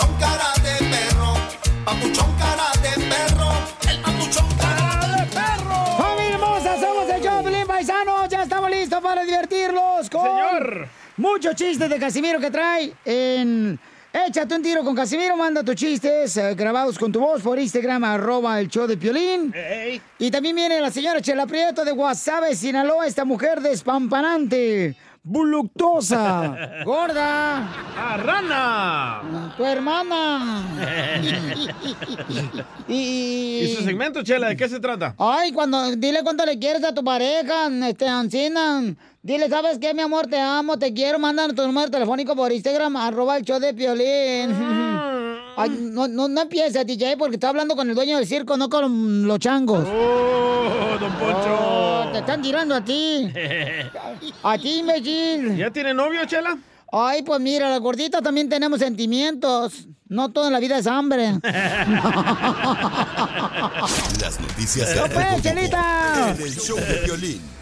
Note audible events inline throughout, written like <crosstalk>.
Papuchón cara de perro, papuchón cara de perro, el papuchón cara de perro. ¡Familia hermosa! Somos el Choplin Paisano. Ya estamos listos para divertirlos con Señor. muchos chistes de Casimiro que trae en Échate un tiro con Casimiro. Manda tus chistes eh, grabados con tu voz por Instagram, arroba el show de Piolín. Y también viene la señora Chela Prieto de Guasave, Sinaloa, esta mujer despampanante, voluptuosa, gorda. ¡Ah, rana! Tu hermana. y, <laughs> ¿Y su segmento, Chela, de qué se trata? Ay, cuando dile cuánto le quieres a tu pareja, este Ancina. Dile, ¿sabes qué, mi amor? Te amo, te quiero. Manda tu número telefónico por Instagram, arroba el show de Piolín. Ay, no, no, no empieces, DJ, porque está hablando con el dueño del circo, no con los changos. ¡Oh, don Poncho! Oh, te están tirando a ti. <laughs> A ti, imbécil. ¿Ya tiene novio, Chela? Ay, pues mira, la gordita también tenemos sentimientos. No todo en la vida es hambre. <laughs> <laughs> Las noticias ¡No del pues, Chelita! en el show de violín.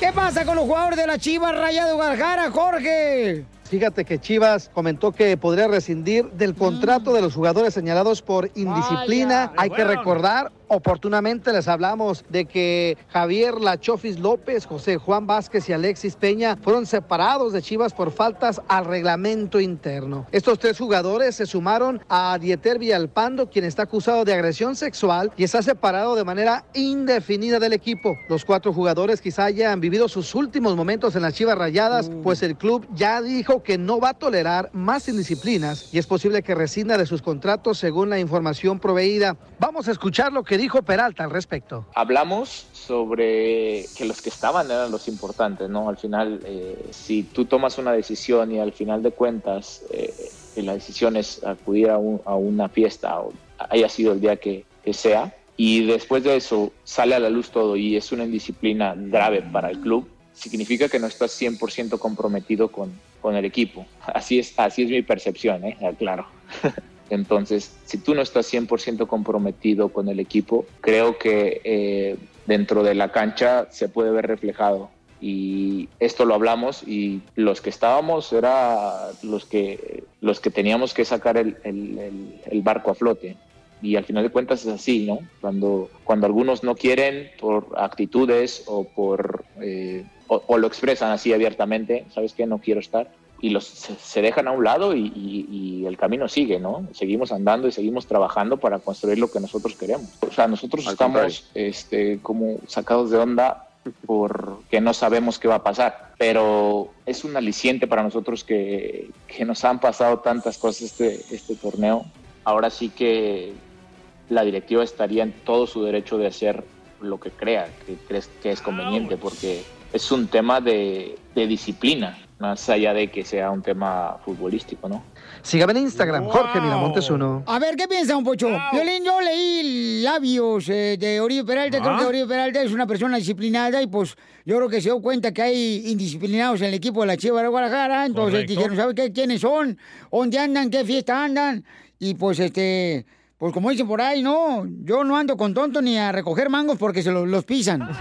¿Qué pasa con los jugadores de la Chivas Raya de Guadalajara, Jorge? Fíjate que Chivas comentó que podría rescindir del contrato de los jugadores señalados por indisciplina. Vaya. Hay que recordar, oportunamente les hablamos de que Javier Lachofis López, José Juan Vázquez y Alexis Peña fueron separados de Chivas por faltas al reglamento interno. Estos tres jugadores se sumaron a Dieter Villalpando, quien está acusado de agresión sexual y está separado de manera indefinida del equipo. Los cuatro jugadores quizá hayan vivido sus últimos momentos en las Chivas Rayadas, pues el club ya dijo que no va a tolerar más indisciplinas y es posible que rescinda de sus contratos según la información proveída. Vamos a escuchar lo que dijo Peralta al respecto. hablamos sobre que los que estaban eran los importantes, ¿no? Al final, eh, si tú tomas una decisión y al final de cuentas eh, la decisión es acudir a una fiesta o haya sido el día que, que sea, y después de eso sale a la luz todo y es una indisciplina grave para el club, significa que no estás 100% comprometido con, con el equipo. Así es, así es mi percepción, ¿eh? Claro. <laughs> Entonces, si tú no estás 100% comprometido con el equipo, creo que eh, dentro de la cancha se puede ver reflejado. Y esto lo hablamos y los que estábamos era los que, los que teníamos que sacar el, el- el- el barco a flote. Y al final de cuentas es así, ¿no? Cuando, cuando algunos no quieren por actitudes o por eh, o, o lo expresan así abiertamente, ¿sabes qué? No quiero estar. Y los, se, dejan a un lado y, y- y el camino sigue, ¿no? Seguimos andando y seguimos trabajando para construir lo que nosotros queremos. O sea, nosotros Al estamos este, como sacados de onda porque no sabemos qué va a pasar, pero es un aliciente para nosotros que, que nos han pasado tantas cosas este, este torneo. Ahora sí que la directiva estaría en todo su derecho de hacer lo que crea, que crees que es conveniente, porque es un tema de, de disciplina, más allá de que sea un tema futbolístico, ¿no? Sígame en Instagram, Jorge Miramontes uno. A ver, ¿qué piensa, un pocho? Violín, yo leí labios eh, de Oribe Peralta. Creo que Oribe Peralta es una persona disciplinada y pues yo creo que se dio cuenta que hay indisciplinados en el equipo de la Chivas de Guadalajara. Entonces Correcto. dijeron, ¿sabe qué? ¿Quiénes son? ¿Dónde andan? ¿Qué fiesta andan? Y pues este... Pues como dicen por ahí, no, yo no ando con tonto ni a recoger mangos porque se lo- los pisan. <laughs>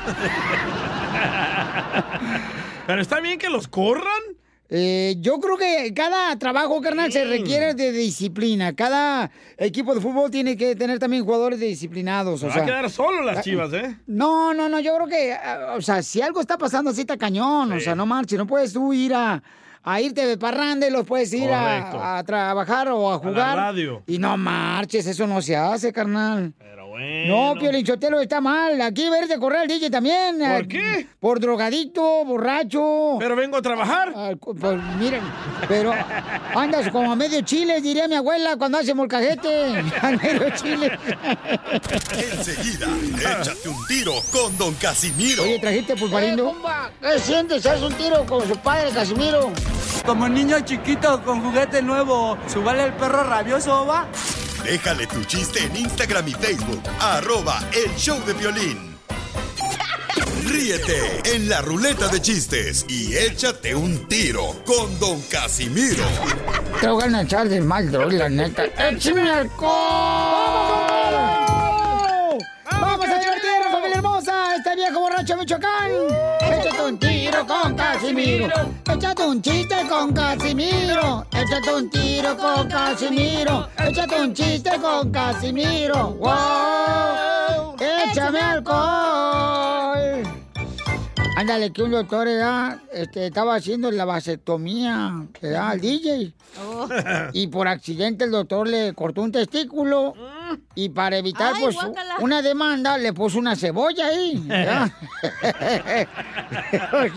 Pero está bien que los corran. Eh, yo creo que cada trabajo, carnal, se requiere de disciplina. Cada equipo de fútbol tiene que tener también jugadores disciplinados. O Va sea, a quedar solo las ah, chivas, ¿eh? No, no, no, yo creo que, ah, o sea, si algo está pasando así está cañón, o sea, no marches, no puedes tú ir a, a irte de parranda y los puedes ir a, a trabajar o a jugar. radio. Y no marches, eso no se hace, carnal. Bueno. No, Piolín Sotelo está mal. Aquí ver de correr al DJ también. ¿Por qué? Por drogadicto, borracho. Pero vengo a trabajar. pues miren, pero andas como a medio chile, diría mi abuela cuando hace molcajete. <laughs> A medio chile. Enseguida, échate un tiro con Don Casimiro. Oye, ¿trajiste pulparindo? ¿Qué sientes? ¿Haz un tiro con su padre, Casimiro? Como niño chiquito con juguete nuevo, ¿subale el perro rabioso, va? Déjale tu chiste en Instagram y Facebook. Arroba el show de violín. Ríete en la ruleta de chistes y échate un tiro con Don Casimiro. Te voy a echar de mal, la neta. ¡Échame alcohol! Viejo borracho Michoacán! ¡Échate un tiro con Casimiro! ¡Échate un chiste con Casimiro! ¡Échate un tiro con Casimiro! ¡Échate un chiste con Casimiro! ¡Wow! ¡Échame alcohol! Ándale, que un doctor ¿verdad? este, estaba haciendo la vasectomía ¿verdad? al DJ. Y por accidente el doctor le cortó un testículo. Y para evitar Ay, pues, guácala. una demanda, le puso una cebolla ahí. <laughs> <laughs>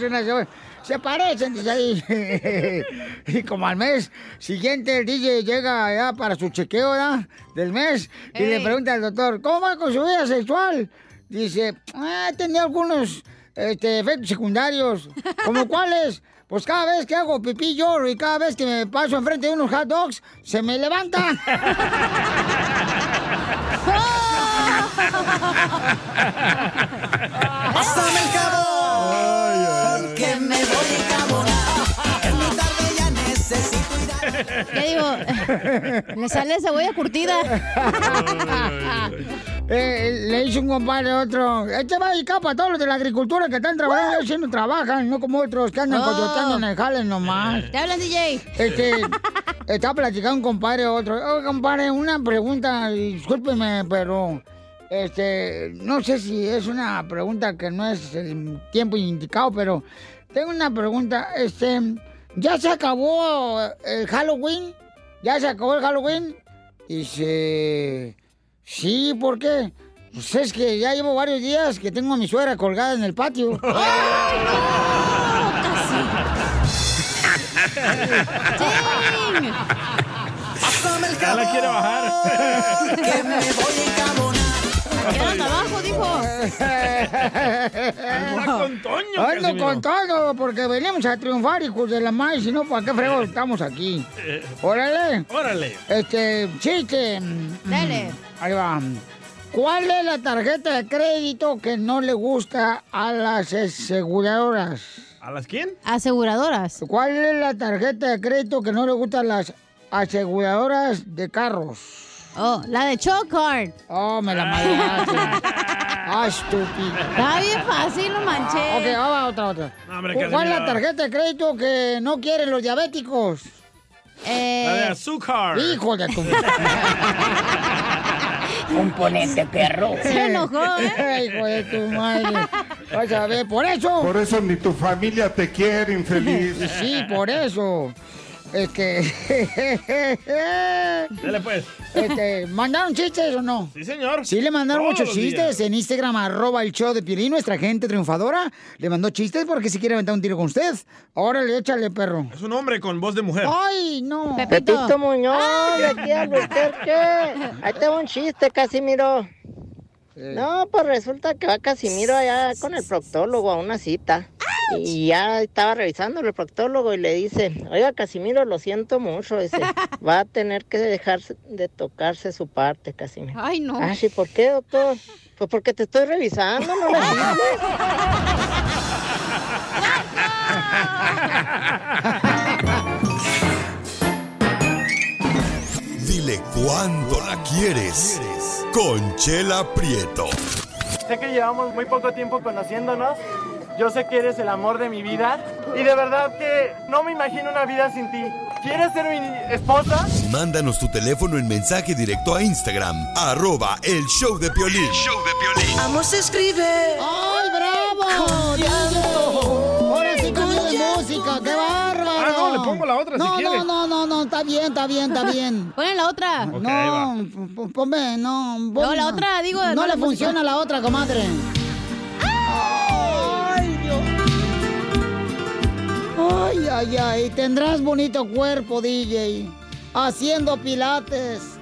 una cebolla. Se parecen, dice ahí. <laughs> y como al mes siguiente el DJ llega ya para su chequeo ¿verdad? del mes y le pregunta al doctor, ¿cómo va con su vida sexual? Dice, ah, tenía algunos este, efectos secundarios. ¿Como cuáles? Pues cada vez que hago pipí lloro y cada vez que me paso enfrente de unos hot dogs, se me levanta. <laughs> Pásame el jabón, <laughs> ¿Qué digo? <laughs> Le sale cebolla curtida. Eh, le hizo un compadre a otro. Este va dedicado para todos los de la agricultura que están trabajando, ellos no trabajan, no como otros que andan Oh. en el jale nomás. ¿Te hablan, DJ? Este, estaba platicando un compadre a otro. Oye, compadre, una pregunta, discúlpeme, pero este, no sé si es una pregunta que no es el tiempo indicado, pero tengo una pregunta. Este, ¿ya se acabó el Halloween? ¿Ya se acabó el Halloween? Dice, sí, ¿por qué? Pues es que ya llevo varios días que tengo a mi suegra colgada en el patio. <laughs> Pásame el <laughs> Ya la quiere bajar. que me voy. Quédate abajo, dijo. <laughs> Anda con Toño, Ando con todo, porque venimos a triunfar, hijos de la maíz, si no, ¿para qué fregos estamos aquí? Órale. Órale. Este, chiste. Dale. Ahí va. ¿Cuál es la tarjeta de crédito que no le gusta a las aseguradoras? ¿A las quién? Aseguradoras. ¿Cuál es la tarjeta de crédito que no le gusta a las aseguradoras de carros? Oh, la de Chocard. Oh, me la madreaste. <laughs> ah, estúpido. Está bien fácil, no manches. Ok, va, otra, otra. No, hombre, ¿Cuál es la tarjeta de crédito que no quieren los diabéticos? Eh, La de azúcar. Hijo de tu... Componente <laughs> perro. Se enojó, ¿eh? <laughs> Hijo de tu madre. Vas a ver, por eso. Por eso ni tu familia te quiere, infeliz. Sí, por eso. Este. <laughs> Dale pues. este, ¿Mandaron chistes o no? Sí, señor. Sí, le mandaron Todos muchos chistes días. en Instagram, arroba el show de Piolín, nuestra gente triunfadora. Le mandó chistes porque si quiere aventar un tiro con usted. Órale, échale, perro. Es un hombre con voz de mujer. ¡Ay, no! Pepito Muñoz, de aquí a Albuquerque. Ahí tengo un chiste, Casimiro. No, pues resulta que va Casimiro allá con el proctólogo a una cita. Y ya estaba revisando el proctólogo y le dice, oiga Casimiro, lo siento mucho, dice, <laughs> va a tener que dejar de tocarse su parte, Casimiro. Ay, no. Ah, sí, ¿por qué, doctor? Pues porque te estoy revisando, no. <laughs> Dile cuándo la quieres. Conchela Prieto. Sé que llevamos muy poco tiempo conociéndonos. Yo sé que eres el amor de mi vida y de verdad que no me imagino una vida sin ti. ¿Quieres ser mi esposa? Mándanos tu teléfono en mensaje directo a Instagram, arroba el show de Piolín. Amor se escribe. ¡Ay, bravo! Diego! Ahora sí cambio de música, qué bárbaro. Ah, no, le pongo la otra si no, quiere. No, no, no, no, está bien, está bien, está bien. <laughs> Ponle la otra. Ahí va. no, ponme, no. No, la otra, digo, No, no le funciona la otra, comadre. Ay. Ay, ay, ay. Tendrás bonito cuerpo, DJ. Haciendo pilates.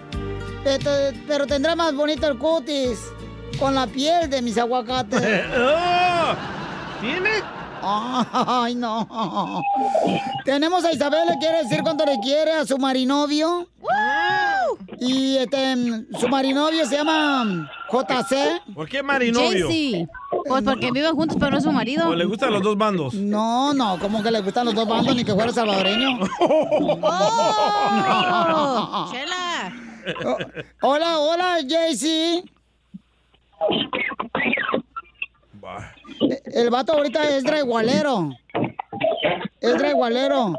Pero, pero tendrá más bonito el cutis. Con la piel de mis aguacates. <laughs> ¡Oh! ¿Tiene? <laughs> Ay, no. Tenemos a Isabel, le quiere decir cuánto le quiere a su marinovio. Y este, su marinovio se llama JC. ¿Por qué marinovio? Jaycee. Pues porque viven juntos, pero no es su marido. ¿O le gustan los dos bandos? No, no, como que le gustan los dos bandos ni que fuera salvadoreño. <laughs> ¡Oh! <laughs> ¡Chela! Hola, hola, Jaycee. El vato ahorita es draigualero. Es draigualero.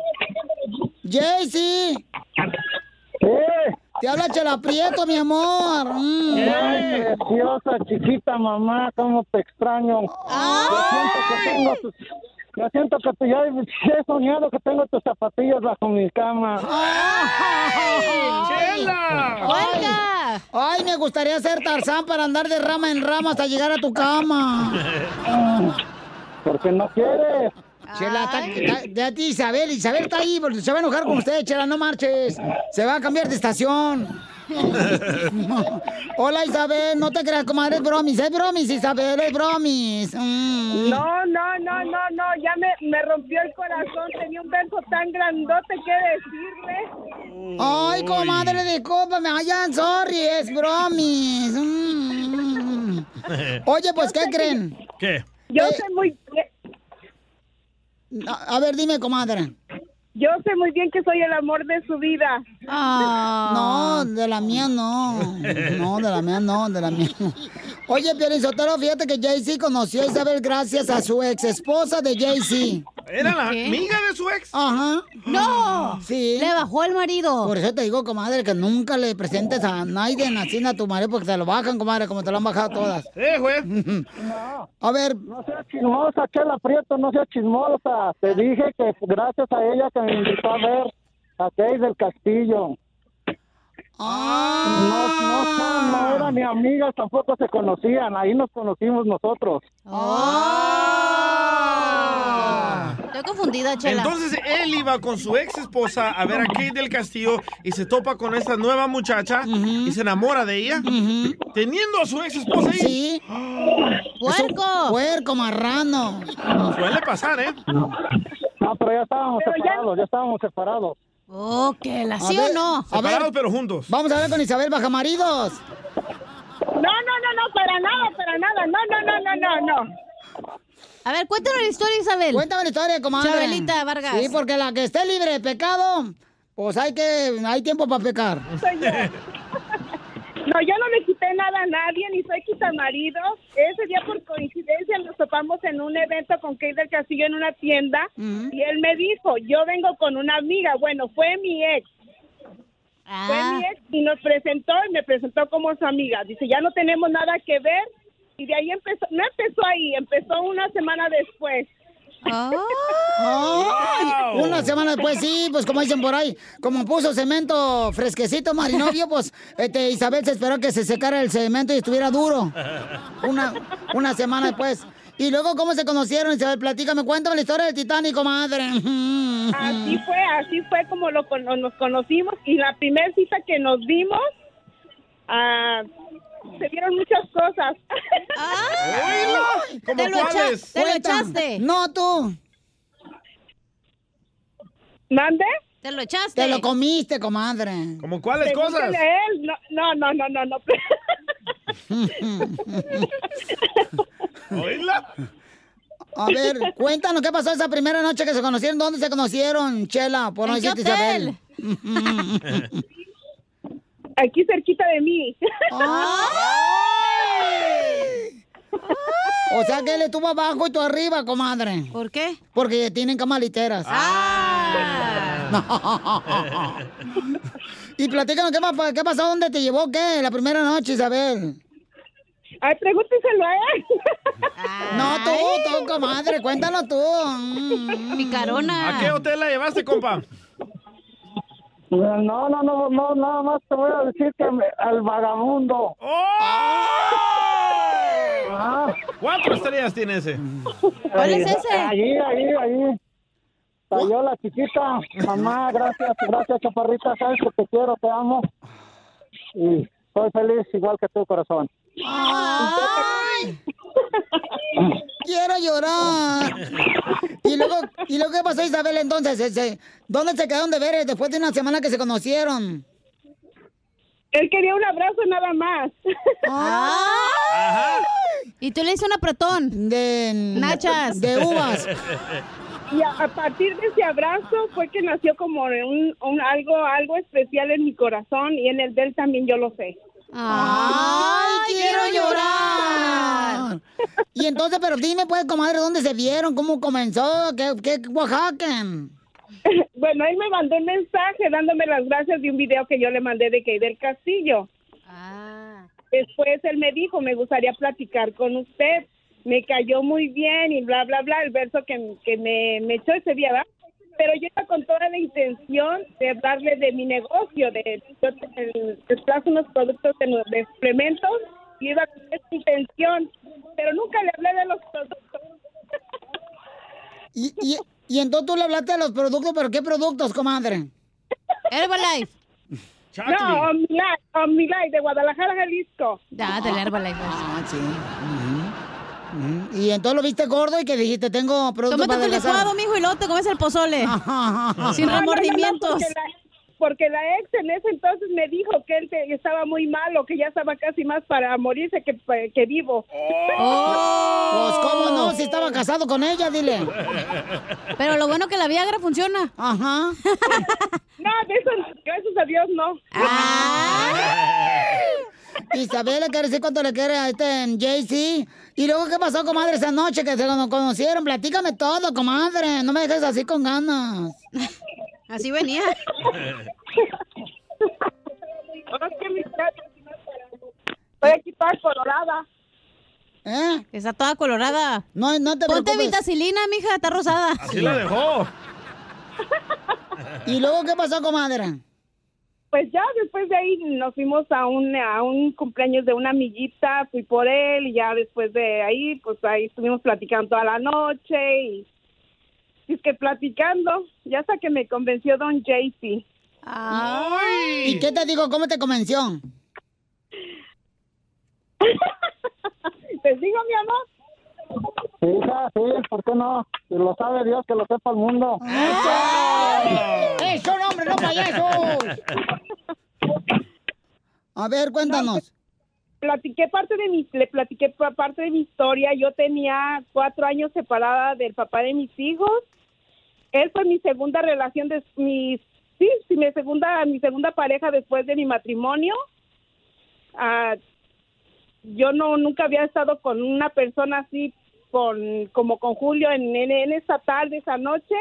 Jaycee. Te habla Chela Prieto, mi amor. Mm. Ay, preciosa, chiquita mamá, cómo te extraño. Yo siento que tengo tus... Yo siento que te- ya he soñado que tengo tus zapatillas bajo mi cama. ¡Chela! ¡Ay! Ay, me gustaría ser Tarzán para andar de rama en rama hasta llegar a tu cama. Porque no quieres. Chela, está- está- ya ti Isabel, Isabel está ahí, porque se va a enojar con usted, Chela, no marches. Se va a cambiar de estación. <laughs> Hola Isabel, no te creas, comadre, es bromis, es bromis, Isabel, es bromis. Mm. No, no, no, no, no, ya me, me rompió el corazón, tenía un beso tan grandote que decirle. Ay, comadre, discúlpame, ay, I'm sorry, es bromis. Mm. <laughs> Oye, pues, ¿qué creen? ¿Qué? Yo Eh, sé muy A, ver, dime, comadre. yo sé muy bien que soy el amor de su vida. No, de la mía no. <laughs> No, de la mía no, de la mía no. Oye, Sotero, fíjate que Jay-Z conoció a Isabel gracias a su ex esposa de Jay-Z. ¿Era la amiga de su ex? Ajá. ¡No! Sí. Le bajó el marido. Por eso te digo, comadre, que nunca le presentes a nadie así a tu marido porque te lo bajan, comadre, como te lo han bajado todas. Eh, güey. <laughs> A ver. No seas chismosa, Chela Prieto, no seas chismosa. Te dije que gracias a ella que me invitó a ver a Kay del Castillo. Ah. No, no, son, no eran ni amigas, tampoco se conocían. Ahí nos conocimos nosotros. Estoy confundida, Chela. Entonces él iba con su ex esposa a ver a Kate del Castillo y se topa con esta nueva muchacha y se enamora de ella, teniendo a su ex esposa ahí. Sí. ¡Puerco! Puerco, marrano. Suele pasar, ¿eh? No, pero ya estábamos separados, ya estábamos separados. Oh, que la sí ver, o no. a ver. Separados pero juntos. Vamos a ver con Isabel Bajamaridos. No, no, no, no, para nada, para nada. No, no, no, no, no, no. A ver, cuéntanos la historia, Isabel. Cuéntame la historia, comadre. Chabelita Vargas. Sí, porque la que esté libre de pecado, pues hay que, hay tiempo para pecar. Soy yo. No, yo no le quité nada a nadie, ni soy quitamarido. Ese día, por coincidencia, nos topamos en un evento con Kate del Castillo en una tienda. Y él me dijo, yo vengo con una amiga. Bueno, fue mi ex. Fue Ah. mi ex y nos presentó y me presentó como su amiga. Dice, ya no tenemos nada que ver. Y de ahí empezó, no empezó ahí, empezó una semana después. Ay, Una semana después, sí, pues como dicen por ahí, como puso cemento fresquecito marinovio, pues este, Isabel se esperó que se secara el cemento y estuviera duro. Una, una semana después. Y luego, ¿cómo se conocieron, Isabel? Platícame, cuéntame la historia del Titánico, madre. Así fue, así fue como lo, con- nos conocimos. Y la primera cita que nos dimos, ah, se dieron muchas cosas. ¿Cómo Te lo, echa- cuáles? te lo echaste. No, tú. ¿Mande? Te lo echaste. Te lo comiste, comadre. ¿Cómo cuáles cosas? Pregúntale a él. No, no, no, no, no. no. ¿Oíla? A ver, cuéntanos qué pasó esa primera noche que se conocieron. ¿Dónde se conocieron, Chela? Por no ¿En qué decirte Isabel. <laughs> Aquí cerquita de mí. ¡Ay! O sea que él estuvo abajo y tú arriba, comadre. ¿Por qué? Porque tienen camaliteras. Ah. <laughs> y platícanos, ¿qué, más- ¿qué pasó? ¿Dónde te llevó? ¿Qué? La primera noche, Isabel. Ay, pregúnteselo a él. No, tú, tú, comadre, cuéntanos tú. Mm. Picarona. ¿A qué hotel la llevaste, compa? No, no, no, no, nada más te voy a decir que me- al vagabundo. Ah. ¿Cuántas estrellas tiene ese? ¿Cuál es ese? Allí, allí, allí. Cayó la chiquita. Mamá, gracias, gracias, chaparrita. Sabes que te quiero, te amo. Y soy feliz igual que tu corazón. Ay. <laughs> Quiero llorar. ¿Y luego, ¿Y luego qué pasó, Isabel, entonces? Ese, ¿Dónde se quedaron de ver después de una semana que se conocieron? Él quería un abrazo nada más. Y tú le hice un apretón. De... Nachas. De uvas. Y a, a partir de ese abrazo fue que nació como un, un algo algo especial en mi corazón y en el de él también yo lo sé. ¡Ay, quiero llorar! Y entonces, pero dime, pues, comadre, ¿dónde se vieron? ¿Cómo comenzó? ¿Qué, qué Oaxaca? <laughs> Bueno, él me mandó un mensaje dándome las gracias de un video que yo le mandé de Key del Castillo. Después él me dijo, me gustaría platicar con usted. Me cayó muy bien y bla, bla, bla, el verso que, que me, me echó ese día, ¿verdad? Pero yo iba con toda la intención de hablarle de mi negocio, de yo te- desplazo unos productos de, de suplementos y iba con esa intención, pero nunca le hablé de los productos. Y, y, y entonces tú le hablaste de los productos, ¿pero qué productos, comadre? Herbalife. No, Omnilife, Omnilife de Guadalajara, Jalisco. Ya, del Herbalife. Ah, sí. Y entonces lo viste gordo y que dijiste, tengo productos Tómate adelgazar. licuado, mijo, y luego te comes el pozole. <laughs> Sin No, no, no, no, remordimientos. porque, la, porque la ex en ese entonces me dijo que él te- estaba muy malo, que ya estaba casi más para morirse que, que vivo. <laughs> Pues cómo no, si estaba casado con ella, dile. Pero lo bueno que la Viagra funciona. Ajá. <laughs> No, de eso, gracias a Dios, no. Isabel le quiere decir cuánto le quiere a este Jay-Z. ¿Y luego qué pasó, comadre, esa noche que se nos conocieron? Platícame todo, comadre. No me dejes así con ganas. <laughs> Así venía. Estoy aquí toda colorada. ¿Eh? Está toda colorada. No, no te Ponte preocupes. vitacilina, mija, está rosada. Así la dejó. ¿Y luego qué pasó, comadre? Pues ya después de ahí nos fuimos a un, a un cumpleaños de una amiguita, fui por él y ya después de ahí, pues ahí estuvimos platicando toda la noche y, y es que platicando, ya hasta que me convenció don JC. ¿Y qué te digo? ¿Cómo te convenció? <laughs> ¿Te digo, mi amor? Sí, hija, sí, ¿por qué no? Si lo sabe Dios, que lo sepa el mundo. ¡Eso, hombre, no payasos! A ver, cuéntanos. platiqué parte de mi, le platiqué pa- parte de mi historia. Yo tenía cuatro años separada del papá de mis hijos. Él fue mi segunda relación de mi, sí, sí, mi segunda, mi segunda pareja después de mi matrimonio. Ah, yo no nunca había estado con una persona así con como con Julio en, en, en esa tarde, esa noche.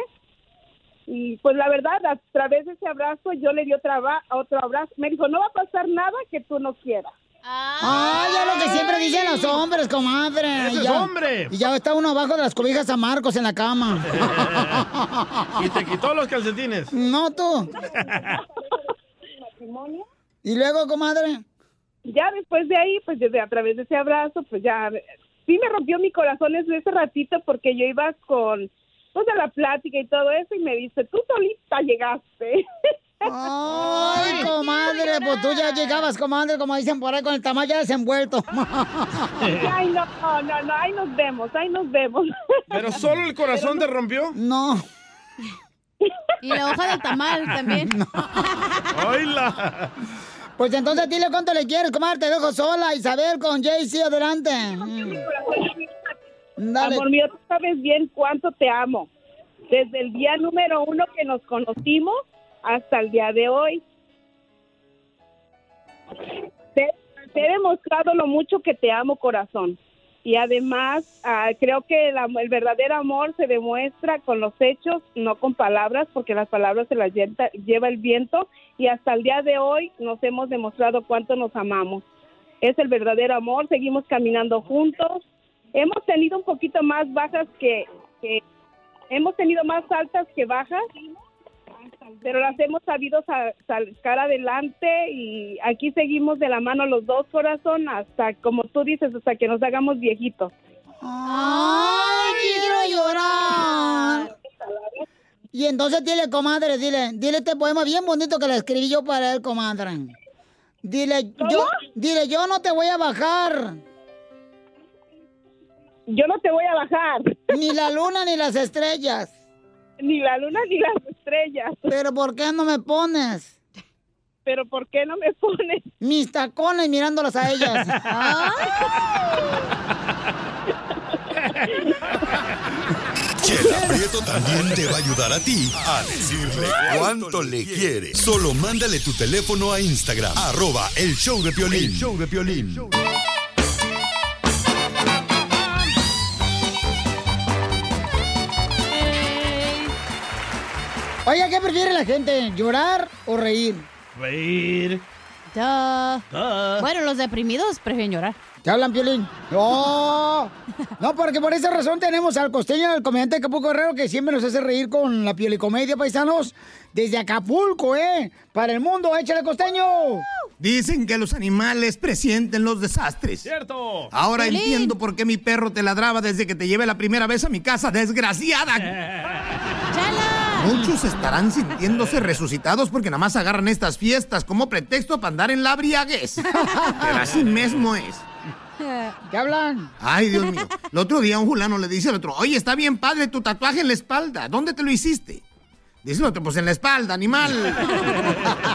Y pues la verdad, a través de ese abrazo yo le di otra va- otro abrazo. Me dijo, no va a pasar nada que tú no quieras. ¡Ay, ya lo que siempre dicen los hombres, comadre! ¡Ese Y es ya- hombre! Y ya está uno abajo de las cobijas San Marcos en la cama. <laughs> Y te quitó los calcetines. No, tú. matrimonio. <laughs> ¿Y luego, comadre? Ya después de ahí, pues desde a través de ese abrazo, pues ya sí me rompió mi corazón ese ese ratito porque yo iba con pues a la plática y todo eso y me dice, tú solita llegaste. <laughs> Ay, comadre, pues tú ya llegabas, comadre, como dicen por ahí, con el tamaño ya desenvuelto. <laughs> Ay, no, no, no, no, ahí nos vemos, ahí nos vemos. ¿Pero solo el corazón te rompió? No. Y la hoja del tamal también. <laughs> ¡Hola! Pues entonces dile cuánto le quieres, comadre, te dejo sola, Isabel, con Jaycee, adelante. Dale. Amor mío, tú sabes bien cuánto te amo. Desde el día número uno que nos conocimos hasta el día de hoy. Te he demostrado lo mucho que te amo, corazón. Y además ah, creo que la- el verdadero amor se demuestra con los hechos, no con palabras, porque las palabras se las lleva, el viento y hasta el día de hoy nos hemos demostrado cuánto nos amamos. Es el verdadero amor, seguimos caminando juntos. Hemos tenido un poquito más bajas que hemos tenido más altas que bajas, pero las hemos sabido sa- sacar adelante y aquí seguimos de la mano los dos corazón hasta, como tú dices, hasta que nos hagamos viejitos. ¡Ay, quiero llorar! Y entonces dile, comadre, dile, dile este poema bien bonito que le escribí yo para él, comadre. Dile, yo, dile, yo no te voy a bajar. Yo no te voy a bajar. Ni la luna ni las estrellas. Ni la luna ni las estrellas. <laughs> Pero ¿por qué no me pones? Pero ¿por qué no me pones? Mis tacones mirándolas a ellas. <laughs> <laughs> Chela Prieto también te va a ayudar a ti a decirle cuánto le quiere. Solo mándale tu teléfono a Instagram, arroba el show de Piolín. El show de Piolín. Oiga, ¿qué prefiere la gente? ¿Llorar o reír? Reír. Duh. Duh. Bueno, los deprimidos prefieren llorar. ¿Te hablan, Piolín? No, no, porque por esa razón tenemos al costeño, al comediante de Acapulco Guerrero, que siempre nos hace reír con la piolicomedia, paisanos, desde Acapulco, ¿eh? Para el mundo, échale costeño. Dicen que los animales presienten los desastres. ¡Cierto! Ahora Piolín. entiendo por qué mi perro te ladraba desde que te llevé la primera vez a mi casa, desgraciada. Muchos estarán sintiéndose resucitados porque nada más agarran estas fiestas como pretexto para andar en la briaguez. Pero así mismo es. ¿Qué hablan? Ay, Dios mío. El otro día un fulano le dice al otro, oye, está bien padre tu tatuaje en la espalda. ¿Dónde te lo hiciste? Dice el otro, pues en la espalda, animal.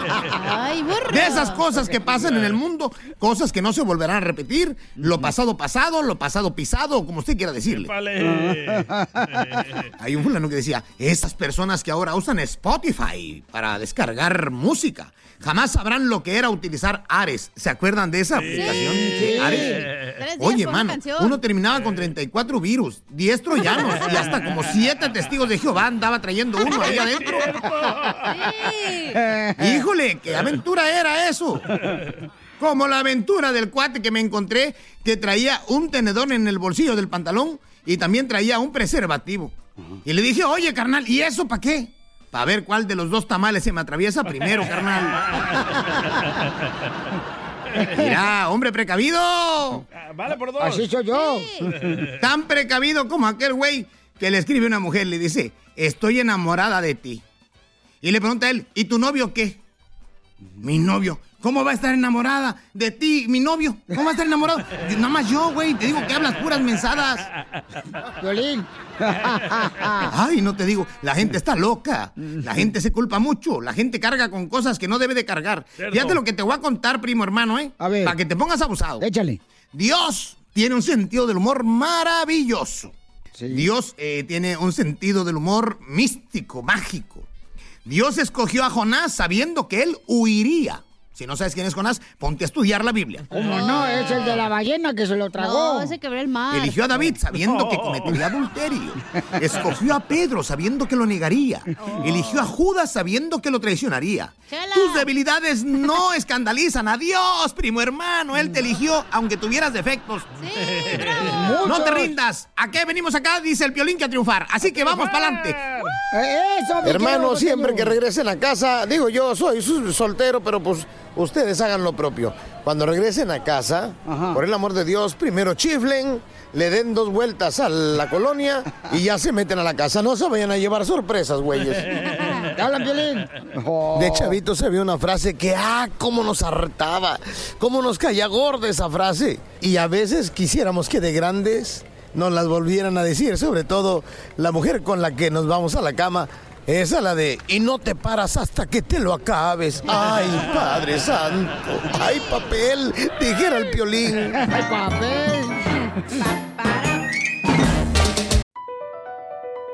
Ay, burro. De esas cosas que pasan en el mundo, cosas que no se volverán a repetir, lo pasado pasado, lo pasado pisado, como usted quiera decirle. <laughs> Hay un fulano que decía, esas personas que ahora usan Spotify para descargar música, jamás sabrán lo que era utilizar Ares. ¿Se acuerdan de esa aplicación de Ares? Días Oye, mano, uno terminaba con 34 virus, 10 troyanos y hasta como 7 testigos de Jehová andaba trayendo uno ahí adentro. Híjole, qué aventura era eso. Como la aventura del cuate que me encontré que traía un tenedor en el bolsillo del pantalón y también traía un preservativo. Y le dije, oye, carnal, ¿y eso para qué? Para ver cuál de los dos tamales se me atraviesa primero, carnal. Mira, hombre precavido. Vale por dos. Así soy yo. Tan precavido como aquel güey que le escribe a una mujer, le dice, estoy enamorada de ti. Y le pregunta a él, ¿y tu novio qué? Mi novio. ¿Cómo va a estar enamorada de ti, mi novio? ¿Cómo va a estar enamorado? <laughs> Nada más yo, güey, te digo que hablas puras mensadas. Violín. <laughs> Ay, no te digo, la gente está loca. La gente se culpa mucho. La gente carga con cosas que no debe de cargar. Fíjate lo que te voy a contar, primo hermano, ¿eh? A ver. Para que te pongas abusado. Échale. Dios tiene un sentido del humor maravilloso. Dios eh, tiene un sentido del humor místico, mágico. Dios escogió a Jonás sabiendo que él huiría. Si no sabes quién es Jonás, ponte a estudiar la Biblia. ¿Cómo no? Es el de la ballena que se lo tragó. No, ese quebró el mar. Eligió a David sabiendo que cometería adulterio. Escogió a Pedro sabiendo que lo negaría. Eligió a Judas sabiendo que lo traicionaría. Tus debilidades no escandalizan a Dios, primo hermano. Él te eligió aunque tuvieras defectos. No te rindas. ¿A qué venimos acá? Dice el violín que a triunfar. Así que vamos para adelante. Eso, mi Hermano, siempre que regresen a casa, digo yo soy soltero, pero pues ustedes hagan lo propio. Cuando regresen a casa, por el amor de Dios, primero chiflen, le den dos vueltas a la colonia y ya se meten a la casa. No se vayan a llevar sorpresas, güeyes. ¿Te <laughs> hablan, Violín? De chavito se vio una frase que, ah, cómo nos hartaba, cómo nos caía gorda esa frase. Y a veces quisiéramos que de grandes nos las volvieran a decir, sobre todo la mujer con la que nos vamos a la cama. Esa la de, y no te paras hasta que te lo acabes. Ay, Padre Santo. Ay, papel, dijera el piolín. Ay, papel.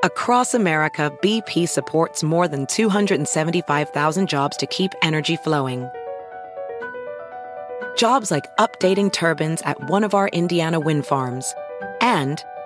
Across America, BP supports more than 275,000 jobs to keep energy flowing. Jobs like updating turbines at one of our Indiana wind farms and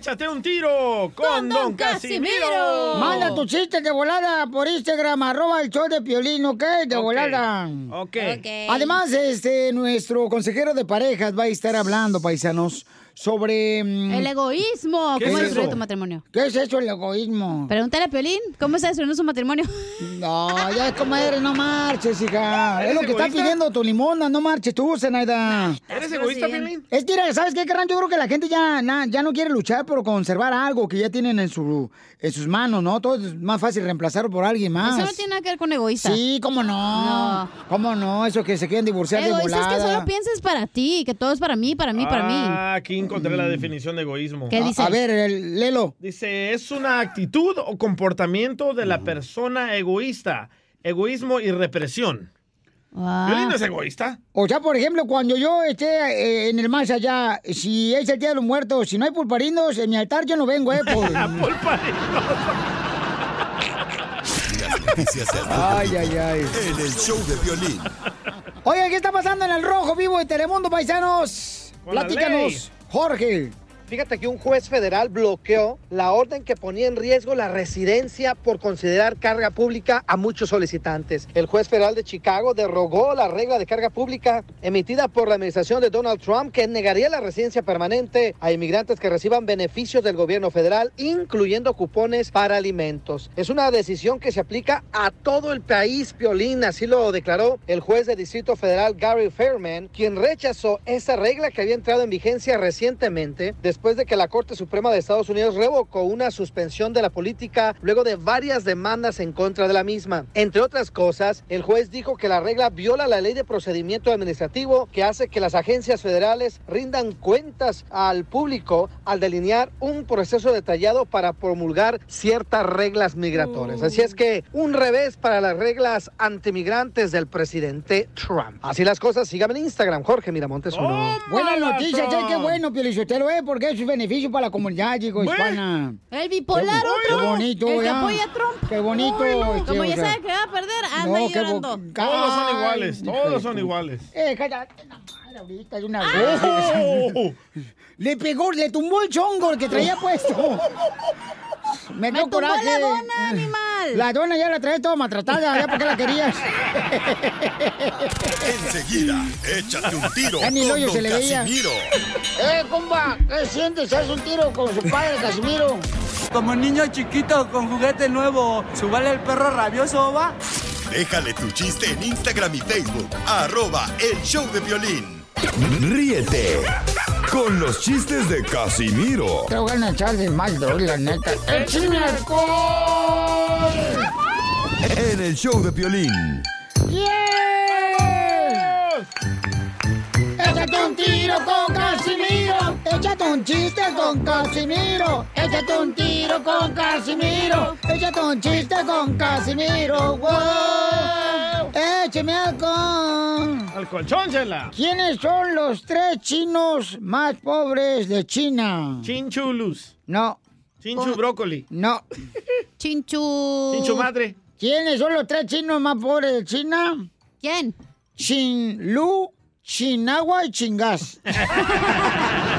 Échate un tiro con, Don Casimiro. Manda tus chistes de volada por Instagram, arroba el show de Piolín, ¿ok? De volada. Ok. Además, este, nuestro consejero de parejas va a estar hablando, paisanos, sobre... mm, El egoísmo. ¿Qué ¿Cómo es tu matrimonio? ¿Qué es eso, el egoísmo? Pregúntale a Piolín, ¿cómo se destruyó su matrimonio? No, ya es comadre, no marches, hija. Es ¿Eres lo que está egoísta? pidiendo tu limona, no marches tú, Zenaida. ¿Eres egoísta, Piolín? Es que, ¿sabes qué, carnal? Yo creo que la gente ya, na- ya no quiere luchar por conservar algo que ya tienen en, su, en sus manos, ¿no? Todo es más fácil reemplazarlo por alguien más. Eso no tiene nada que ver con egoísta. Sí, cómo no. ¿Cómo no? Eso que se quieren divorciar de Egoísta es volada. que solo pienses para ti, que todo es para mí, para mí, para mí. Ah, aquí encontré la definición de egoísmo. ¿Qué dice? A ver, el, Lelo. Dice, es una actitud o comportamiento de la persona egoísta. Egoísmo y represión. Piolín no es egoísta. O sea, por ejemplo, cuando yo esté eh, en el más allá, si es el Día de los Muertos, si no hay pulparinos, en mi altar yo no vengo, ¿eh? Por... Noticias del Ay, ay, ay. En el show de violín. Oigan, ¿qué está pasando en el Rojo Vivo de Telemundo, paisanos? Con la ley. Platícanos, Jorge. Fíjate que un juez federal bloqueó la orden que ponía en riesgo la residencia por considerar carga pública a muchos solicitantes. El juez federal de Chicago derogó la regla de carga pública emitida por la administración de Donald Trump que negaría la residencia permanente a inmigrantes que reciban beneficios del gobierno federal, incluyendo cupones para alimentos. Es una decisión que se aplica a todo el país, Piolín, así lo declaró el juez de Distrito Federal Gary Fairman, quien rechazó esa regla que había entrado en vigencia recientemente de que la Corte Suprema de Estados Unidos revocó una suspensión de la política luego de varias demandas en contra de la misma. Entre otras cosas, el juez dijo que la regla viola la ley de procedimiento administrativo que hace que las agencias federales rindan cuentas al público al delinear un proceso detallado para promulgar ciertas reglas migratorias. Así es que un revés para las reglas antimigrantes del presidente Trump. Así las cosas, síganme en Instagram, Jorge Miramontes uno. Buenas noticias, ¿sabes qué bueno, Pielichotelo, eh? Porque es un beneficio para la comunidad, chico, Bueno. hispana. El bipolar, Qué otro. bonito, El que ya. apoya a Trump. Qué bonito. Uy, no. este, Como o ya sea. sabe que va a perder, anda No, qué llorando. Todos son iguales, todos de son iguales. Eh, cállate la madre ahorita de una Oh. <laughs> Le pegó, le tumbó el chongo el que traía puesto. <laughs> Me, tumbó coraje. la dona, animal. La dona ya la traía toda maltratada, ya para qué la querías. <laughs> Enseguida, échate un tiro Ya ni el con Don se le veía. Casimiro. Eh, compa, ¿qué sientes? ¿Haz un tiro con su padre, Casimiro? Como niño chiquito con juguete nuevo, ¿subale el perro rabioso, va? Déjale tu chiste en Instagram y Facebook. Arroba el show de violín. Ríete con los chistes de Casimiro Te voy a echar de mal, droga, la neta. ¡Échame alcohol! en el show de violín. Échate un tiro con Casimiro. Échate un chiste con Casimiro. Échate un tiro con Casimiro. Échate un chiste con Casimiro. ¡Wow! ¡Échame alcohol! Al colchón, chela. ¿Quiénes son los tres chinos más pobres de China? Chinchulus. No. Chinchu brócoli. No. Chinchu. Chinchu madre. ¿Quiénes son los tres chinos más pobres de China? ¿Quién? Chin Lu, Chinagua y Chingas. <laughs>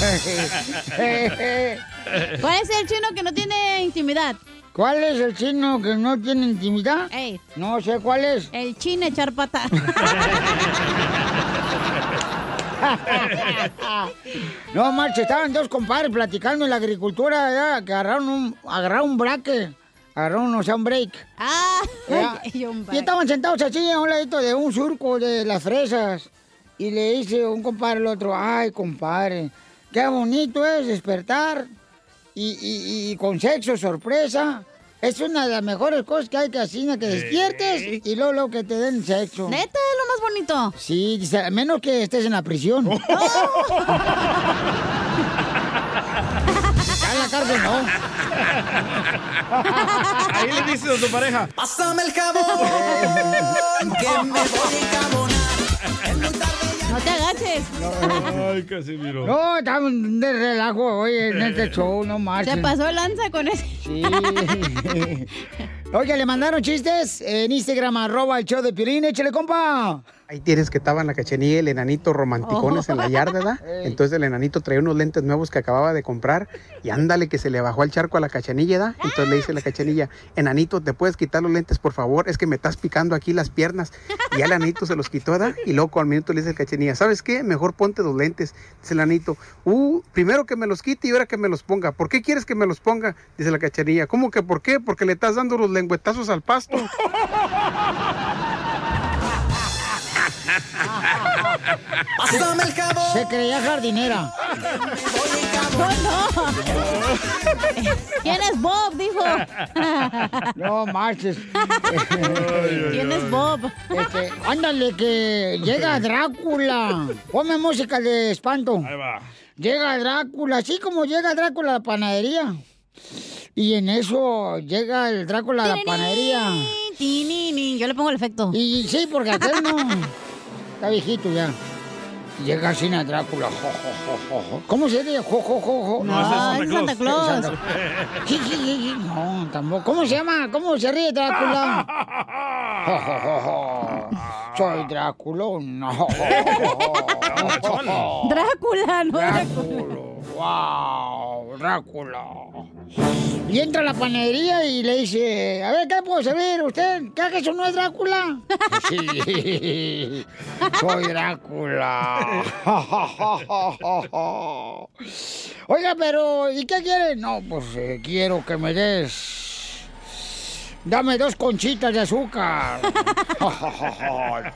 <laughs> ¿Cuál es el chino que no tiene intimidad? ¿Cuál es el chino que no tiene intimidad? No sé cuál es. El chino echar pata. <laughs> no, marche, estaban dos compadres platicando en la agricultura, ya, que agarraron un, agarraron un braque, agarraron, o sea, un break. Ah, Ya. <laughs> y un Y estaban sentados así a un ladito de un surco de las fresas. Y le dice un compadre al otro, ay, compadre, qué bonito es despertar y, y- y con sexo sorpresa. Es una de las mejores cosas que hay que hacer, que despiertes y luego, luego que te den sexo. Neta, es lo más bonito. Sí, dice, a menos que estés en la prisión. <laughs> Ya en la cárcel no. Ahí le dices a tu pareja. Pásame el jabón, <laughs> que me voy a encabonar. No te agaches. Ay, Casimiro. No, estamos de relajo hoy en este <laughs> show, no marchen. Se pasó lanza con ese. Sí. Oye, le mandaron chistes en Instagram, arroba el show de Piolín. Échale, compa. Ahí tienes que estaba en la cachanilla el enanito romanticones en la yarda, ¿verdad? Entonces el enanito traía unos lentes nuevos que acababa de comprar y ándale que se le bajó al charco a la cachanilla, ¿verdad? Entonces le dice la cachanilla, enanito, ¿te puedes quitar los lentes, por favor? Es que me estás picando aquí las piernas. Y ya el enanito se los quitó, ¿verdad? Y luego al minuto le dice el cachanilla, ¿sabes qué? Mejor ponte los lentes. Dice el enanito, uh, primero que me los quite y ahora que me los ponga. ¿Por qué quieres que me los ponga? Dice la cachanilla, ¿cómo que por qué? Porque le estás dando los lengüetazos al pasto. Pásame el jabón. Se creía jardinera. no. ¿Quién es Bob? Dijo. No marches. ¿Quién es Bob? Este, ándale, que llega Drácula. Ponme música de espanto. Ahí va. Llega Drácula, así como llega Drácula a la panadería. Y en eso llega el Drácula a la panadería. Tinini. Yo le pongo el efecto. Y sí, porque aquel no. Está viejito ya. Llega así a Drácula. jo, jo, jo, jo, jo. ¿Cómo se dice? Jo. No, es Santa Claus. No, tampoco. ¿Cómo se llama? ¿Cómo se ríe Drácula? Soy <laughs> Drácula. No. Drácula, no Drácula. Wow, Drácula. Y entra a la panadería y le dice, a ver, ¿qué puedo servir? ¿Usted? ¿Qué acaso no es Drácula? <laughs> Sí, soy Drácula. <laughs> Oiga, pero ¿y qué quiere? No, pues eh, quiero que me des... Dame dos conchitas de azúcar. <laughs>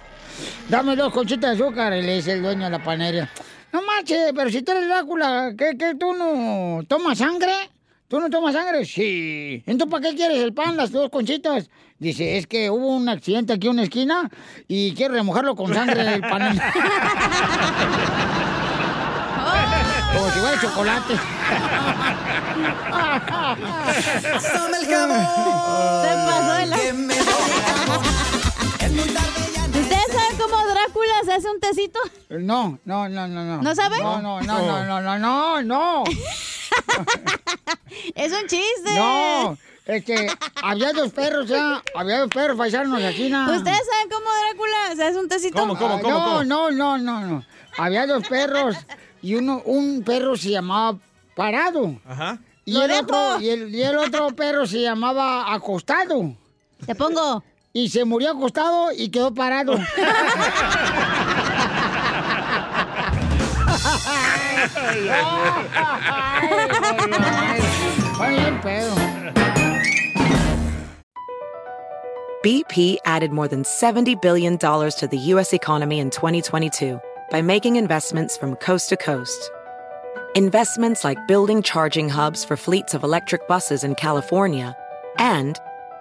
Dame dos conchitas de azúcar, y le dice el dueño de la panadería. No manches, pero si tú eres Drácula, ¿qué, qué, tú no tomas sangre? ¿Tú no tomas sangre? Sí. Entonces, ¿para qué quieres el pan, las dos conchitas? Dice, es que hubo un accidente aquí en una esquina y quiero remojarlo con sangre del pan. <laughs> Como si fuera chocolate. Pásame el jabón. Se pasó de la- Que me voy a. Es muy tarde ya. ¿Ustedes saben se hace un tecito? No, no, no, no, no. ¿No sabe? No, no, no, no, no, no, no, no. Es un chiste. No, este, había dos perros, ya, había dos perros paisanos aquí, ¿no? ¿Ustedes saben cómo Drácula se hace un tecito? ¿Cómo, cómo, Ah, cómo, no, cómo? no, no, no, no. Había dos perros y uno, un perro se llamaba Parado Ajá. y el otro y el, y el otro perro se llamaba Acostado Te pongo. Y se murió acostado y quedó parado. Ay, ay, pedo. BP added more than $70 billion to the U.S. economy in 2022 by making investments from coast to coast. Investments like building charging hubs for fleets of electric buses in California and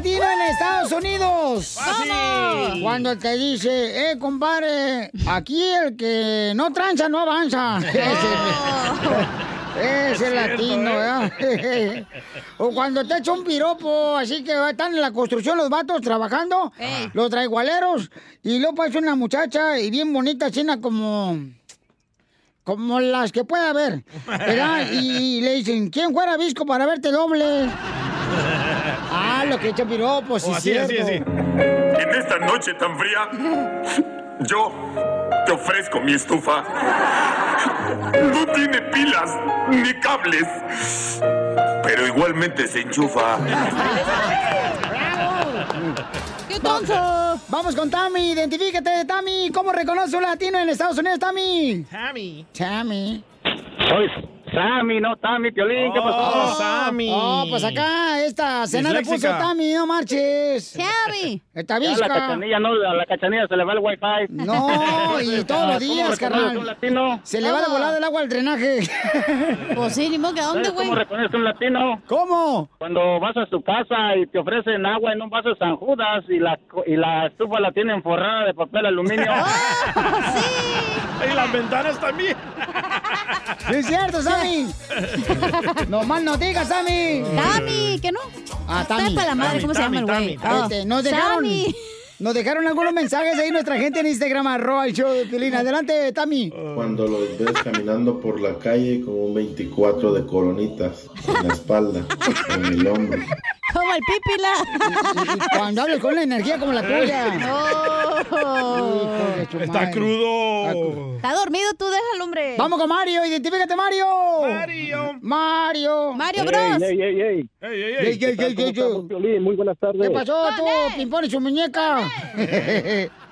Papuchón cara de Cuando te dice, eh, compadre, aquí el que no tranza no avanza. <laughs> Ese Es <laughs> latino, cierto, ¿verdad? <laughs> o cuando te echa un piropo, así que están en la construcción los vatos trabajando, los traigualeros, y luego pasa una muchacha y bien bonita, china como... Como las que puede haber, ¿verdad? Y le dicen, ¿quién fuera visco para verte doble? Ah, lo que echa piropos, sí, O así, así, cierto. así. En esta noche tan fría, yo te ofrezco mi estufa. No tiene pilas ni cables, pero igualmente se enchufa. ¡Qué tonto! Vamos con Tami, identifícate, Tami. ¿Cómo reconoce un latino en Estados Unidos, Tami? Tami. Tami. Soy Sammy, no Tami, Piolín, ¿qué pasó? Oh, pues acá esta cena le puso. Tami, no marches. Tami. Está Ya la visca. cachanilla, no, a la cachanilla se le va el wifi. No, y <laughs> todos los días, carnal. un latino? Se le va de volada el agua al drenaje. <laughs> Pues sí, ni modo que a dónde, ¿Sabes güey. ¿Cómo reconoces un latino? ¿Cómo? Cuando vas a su casa y te ofrecen agua en un vaso de San Judas y la, y la estufa la tienen forrada de papel aluminio. <laughs> Y las ventanas también. Sí, es cierto, Sammy. <laughs> No más no digas, Sammy. Tami, ¿qué no? Ah, Tami. para la madre, ¿cómo se llama el güey? Este, nos dejaron, Sammy. nos dejaron algunos mensajes ahí nuestra gente en Instagram, arroba el show de Pilín. Adelante, Tami. Cuando los ves caminando por la calle con un 24 de coronitas en la espalda, en el hombro. Como el pípila. Cuando hables con la energía como la tuya. Su Está crudo. Está dormido tú, déjalo, hombre. Vamos con Mario, identifícate, Mario. Mario. Mario. Mario Ey, ey, ey, ey. Ey, ey, ey. Muy buenas tardes. ¿Qué pasó tú, Pimpón y su muñeca? <laughs>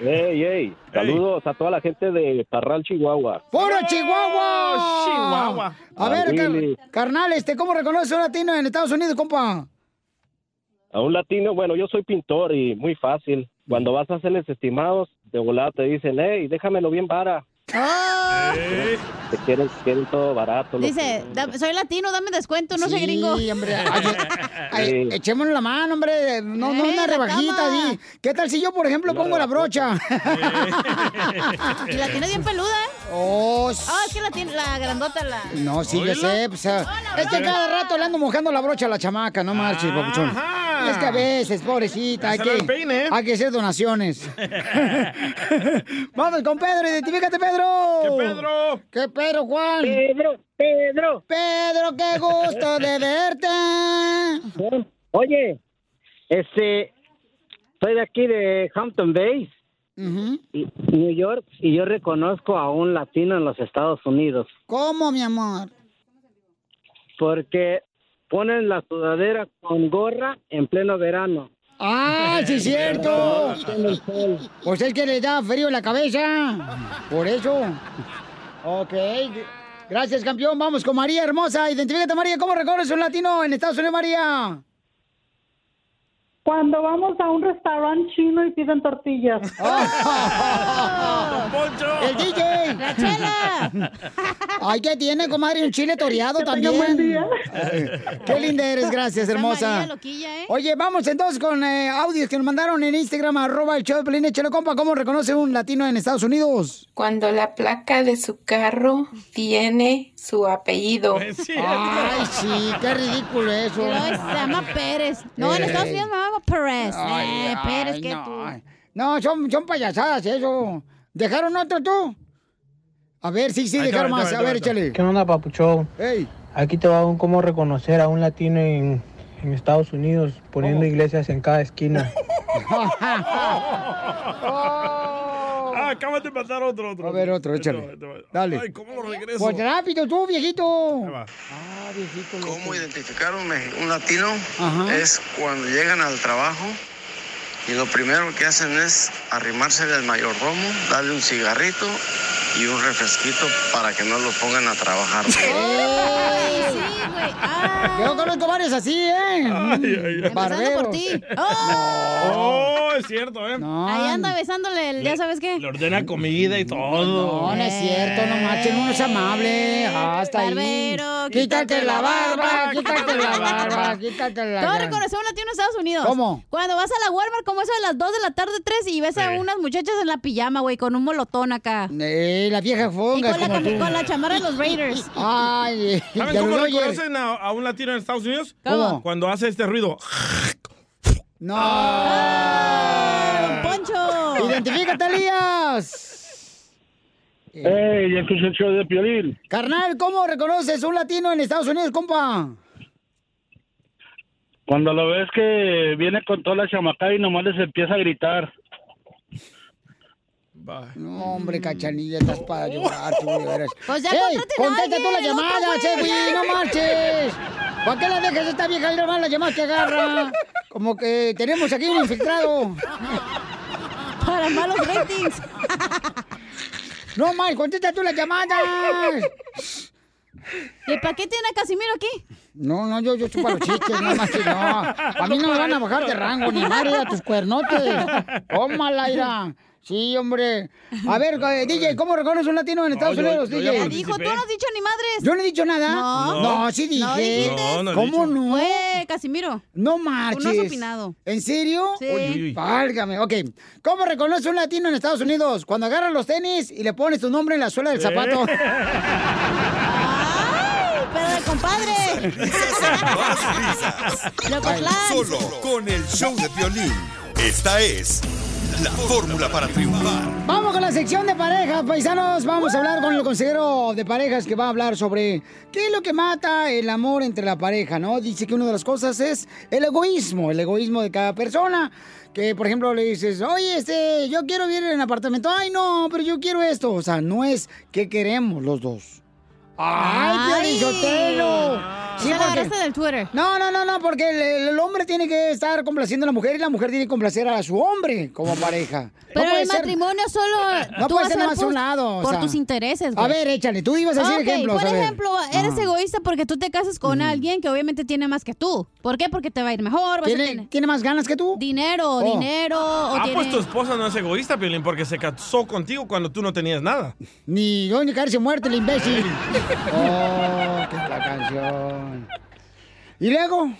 Ey, ey. Saludos a toda la gente de Parral, Chihuahua. ¡Puro Chihuahua! Chihuahua. A ver, car- carnal, este, ¿cómo reconoce un latino en Estados Unidos, compa? A un latino, bueno, yo soy pintor y muy fácil. Cuando vas a hacerles estimados, de volada te dicen, hey, déjamelo bien vara. Te quieren, quieren todo barato. Dice, "Da- soy latino, dame descuento, no soy gringo. Sí, hombre. <laughs> Ay, ay, Sí. echémonos la mano, hombre. No, no Eh, una la rebajita. ¿Qué tal si yo, por ejemplo, pongo la brocha? <laughs> Y la tiene bien peluda, ¿eh? Oh, Ah, es que la tiene, la grandota, la... No, sí, yo sé. pues, ah, es que cada rato le ando mojando la brocha a la chamaca, no marches, papuchón. Es que a veces, pobrecita, hay que, peine, ¿eh? hay que hacer donaciones. <laughs> Vamos con Pedro, identifícate, Pedro. ¿Qué Pedro? ¿Qué Pedro, Juan? Pedro, Pedro. Pedro, qué gusto de <laughs> verte. Oye, este, soy de aquí de Hampton Bays, y- New York, y yo reconozco a un latino en los Estados Unidos ¿Cómo, mi amor? porque ponen la sudadera con gorra en pleno verano. ¡Ah, sí es cierto! Pues es que le da frío en la cabeza. Por eso. Ok. Gracias, campeón. Vamos con María Hermosa. Identifícate, María. ¿Cómo reconoces un latino en Estados Unidos, María? Cuando vamos a un restaurante chino y piden tortillas. <laughs> ¡El DJ! ¡La chela! <laughs> Ay, ¿qué tiene, comadre? Un chile toreado Que también. tenga buen día. <laughs> Qué linda eres, gracias, hermosa. María loquilla, ¿eh? Oye, vamos entonces con eh, audios que nos mandaron en Instagram, arroba el show de Pelín, échale, compa. ¿Cómo reconoce un latino en Estados Unidos? Cuando la placa de su carro tiene su apellido. Ay, sí, qué ridículo eso. Luego se llama Pérez. No, en Estados Unidos me llama Pérez. Ay, eh, ay, Pérez, ¿qué no. tú? No, son, son payasadas eso. ¿Dejaron otro tú? A ver, sí, sí, dejaron más. A ver, échale. ¿Qué onda, papuchón? Ey. Aquí te va un cómo reconocer a un latino en, en Estados Unidos poniendo iglesias en cada esquina. <laughs> <laughs> Ah, acabas de matar otro, otro. A ver, otro, échale. Dale. Ay, ¿cómo lo regreso? Pues rápido tú, viejito. Ah, viejito. ¿Cómo identificar un, un latino? Ajá. Es cuando llegan al trabajo y lo primero que hacen es arrimarse al mayordomo, darle un cigarrito y un refresquito para que no lo pongan a trabajar. Yo conozco varios así, ¿eh? Empezando Barberos. por ti. Oh, es cierto, ¿eh? Ahí anda besándole el, ya sabes qué. Le ordena comida y todo. No, no es cierto, no marchen, uno es amable. Hasta ahí. Quítate la barba, quítate la barba, quítate la Todo barba. reconocer un latino en Estados Unidos. ¿Cómo? Cuando vas a la Walmart, como eso de las 2 de la tarde, 3, y ves a unas muchachas en la pijama, güey, con un molotón acá. Eh, la vieja Y fonga. con la, con la chamarra de los Raiders. <laughs> Ay, eh, ¿Saben cómo reconocen a, a un latino en Estados Unidos? ¿Cómo? Cuando hace este ruido. No. ¡Ah, Poncho! Identifícate, Elías. ¡Ey, esto es el show de Piolín! Carnal, ¿cómo reconoces un latino en Estados Unidos, compa? Cuando lo ves que viene con toda la chamacada y nomás les empieza a gritar. No, hombre, cachanilla, estás para llorar, tú, de veras. Pues ya ¡Ey, contesta tú la llamada, otro che, güey. güey, no marches! ¿Para qué la dejas a esta vieja y nomás la llamas que agarra? Como que tenemos aquí un infiltrado. Para malos ratings. <laughs> No, mal, contesta tú las llamadas. ¿Y para qué tiene a Casimiro aquí? No, no, yo, yo chupo los chistes, no más que no. A mí no me van a bajar de rango, ni madre a tus cuernotes. Tómala, ira. Sí, hombre. A ver, <laughs> eh, DJ, ¿cómo reconoces un latino en Estados yo- Unidos, yo DJ? Ya dijo, tú no has dicho ni madres. Yo no he dicho nada. No. No, sí dije. No. No, ¿Cómo dicho. no? Fue Casimiro. No Tú marches. no has opinado. ¿En serio? Sí. Uy, uy, uy. Válgame, ok. ¿Cómo reconoce un latino en Estados Unidos? Cuando agarras los tenis y le pones tu nombre en la suela del zapato. <laughs> ¡Ay! Pero de compadre. Risas más risas. Solo con el show de Piolín. Esta es la fórmula para triunfar. Vamos con la sección de parejas, paisanos. Vamos a hablar con el consejero de parejas que va a hablar sobre qué es lo que mata el amor entre la pareja, ¿no? Dice que una de las cosas es el egoísmo, el egoísmo de cada persona. Que, por ejemplo, le dices, oye, este, yo quiero vivir en apartamento. Ay, no, pero yo quiero esto. O sea, no es que queremos los dos. ¡Ay, Ay. Piolichotelo! Sí, la agarraste del Twitter. No, no, no, no, porque el, el hombre tiene que estar complaciendo a la mujer y la mujer tiene que complacer a su hombre como <laughs> pareja. Pero no el ser- matrimonio solo. No tú puede ser a nomás por- un lado, o Por sea. tus intereses, A güey. ver, échale, tú ibas a decir Ok, ejemplos. Por a ejemplo, eres Ajá. egoísta porque tú te casas con alguien que obviamente tiene más que tú. ¿Por qué? Porque te va a ir mejor. vas a ¿Tiene, tener tiene más ganas que tú? dinero, Oh. dinero. O Ah, tiene... pues tu esposa no es egoísta, Piolín, porque se casó contigo cuando tú no tenías nada. Ni dónde caerse muerto el imbécil. <laughs> oh, qué la canción. ¿Y luego?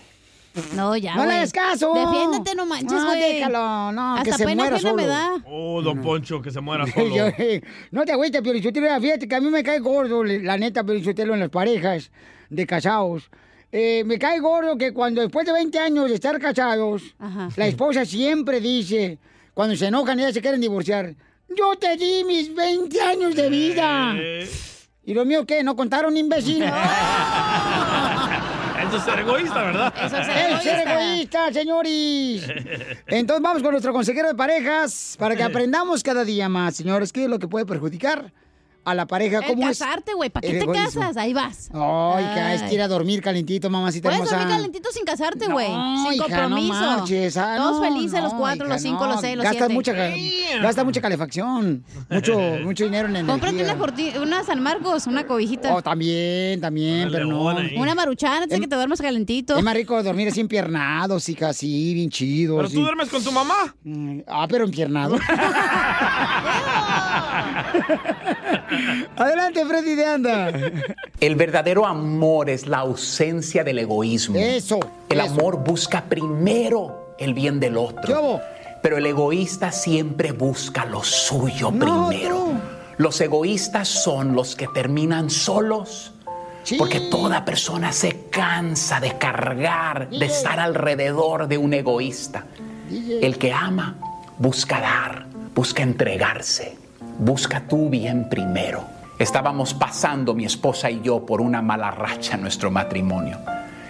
No, ya, No le hagas caso. Defiéndete, no manches, No, déjalo, no, que Hasta se pena muera me solo. da. Oh, don Poncho, que se muera <laughs> Yo, solo. eh, no te agüites, Piolichotelo. Fíjate que a mí me cae gordo, la neta, Piolichotelo, en las parejas de casados. Eh, me cae gordo que cuando después de 20 años de estar casados, Ajá. la esposa siempre dice, cuando se enojan y ya se quieren divorciar, yo te di mis 20 años de vida. Eh, ¿Y lo mío qué? ¿No contaron, imbécil? <laughs> Eso es ser egoísta, ¿verdad? Eso es ser ¡El ser egoísta. egoísta, señores! Entonces vamos con nuestro consejero de parejas para que <laughs> aprendamos cada día más, señores, qué es lo que puede perjudicar a la pareja. El ¿Cómo es? casarte, güey. ¿Para el qué te egoísmo? casas? Ahí vas. Ay, que es Ay. que ir a dormir calentito, mamacita Puedes hermosa. dormir calentito sin casarte, güey. No, sin hija, compromiso. No marches. Ah, Todos no, felices, los no, cuatro, hija, los cinco, no. los seis, los Gastas siete. mucha, gasta mucha calefacción. Mucho, <laughs> mucho dinero en energía. Cómprate una, una San Marcos, una cobijita. Oh, también, también, Una pero no. Una maruchana, antes de que te duermas calentito. Es más rico dormir así empiernados, hija, así, bien chido. ¿Pero así. tú duermes con tu mamá? Mm, Ah, pero empiernado. <laughs> <laughs> <laughs> Adelante, Freddy de Anda. El verdadero amor es la ausencia del egoísmo. Eso. El eso. amor busca primero el bien del ¿Qué otro. Pero el egoísta siempre busca lo suyo No, primero. Los egoístas son los que terminan solos. Sí. Porque toda persona se cansa de cargar, de estar alrededor de un egoísta. DJ. El que ama busca dar, busca entregarse, busca tu bien primero. Estábamos pasando mi esposa y yo por una mala racha en nuestro matrimonio.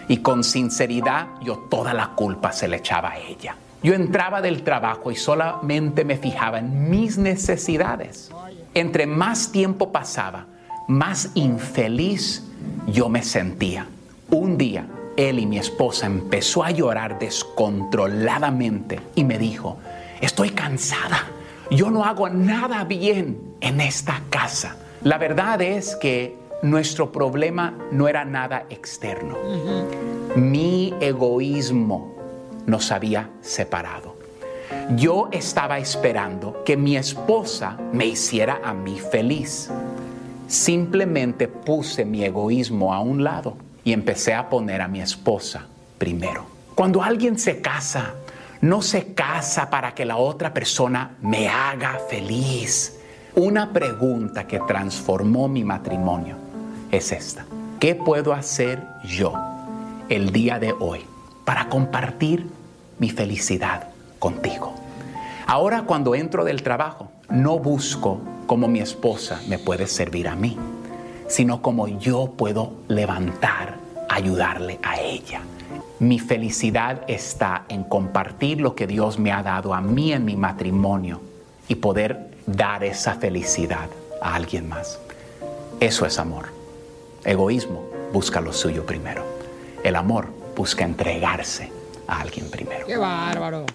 Y con sinceridad yo toda la culpa se le echaba a ella. Yo entraba del trabajo y solamente me fijaba en mis necesidades. Entre más tiempo pasaba, más infeliz yo me sentía. Un día, él y mi esposa empezó a llorar descontroladamente y me dijo, estoy cansada, yo no hago nada bien en esta casa. La verdad es que nuestro problema no era nada externo. Mi egoísmo nos había separado. Yo estaba esperando que mi esposa me hiciera a mí feliz. Simplemente puse mi egoísmo a un lado y empecé a poner a mi esposa primero. Cuando alguien se casa, no se casa para que la otra persona me haga feliz. Una pregunta que transformó mi matrimonio es esta. ¿Qué puedo hacer yo el día de hoy para compartir mi felicidad contigo? Ahora cuando entro del trabajo, no busco cómo mi esposa me puede servir a mí, sino cómo yo puedo levantar, ayudarle a ella. Mi felicidad está en compartir lo que Dios me ha dado a mí en mi matrimonio y poder dar esa felicidad a alguien más. Eso es amor. Egoísmo busca lo suyo primero. El amor busca entregarse a alguien primero. ¡Qué bárbaro!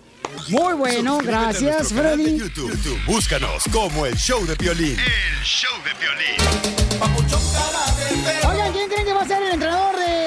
Muy bueno, Suscríbete gracias, Freddy. YouTube. YouTube, Búscanos como el show de violín. El show de violín. Oigan, ¿quién creen que va a ser el entrenador de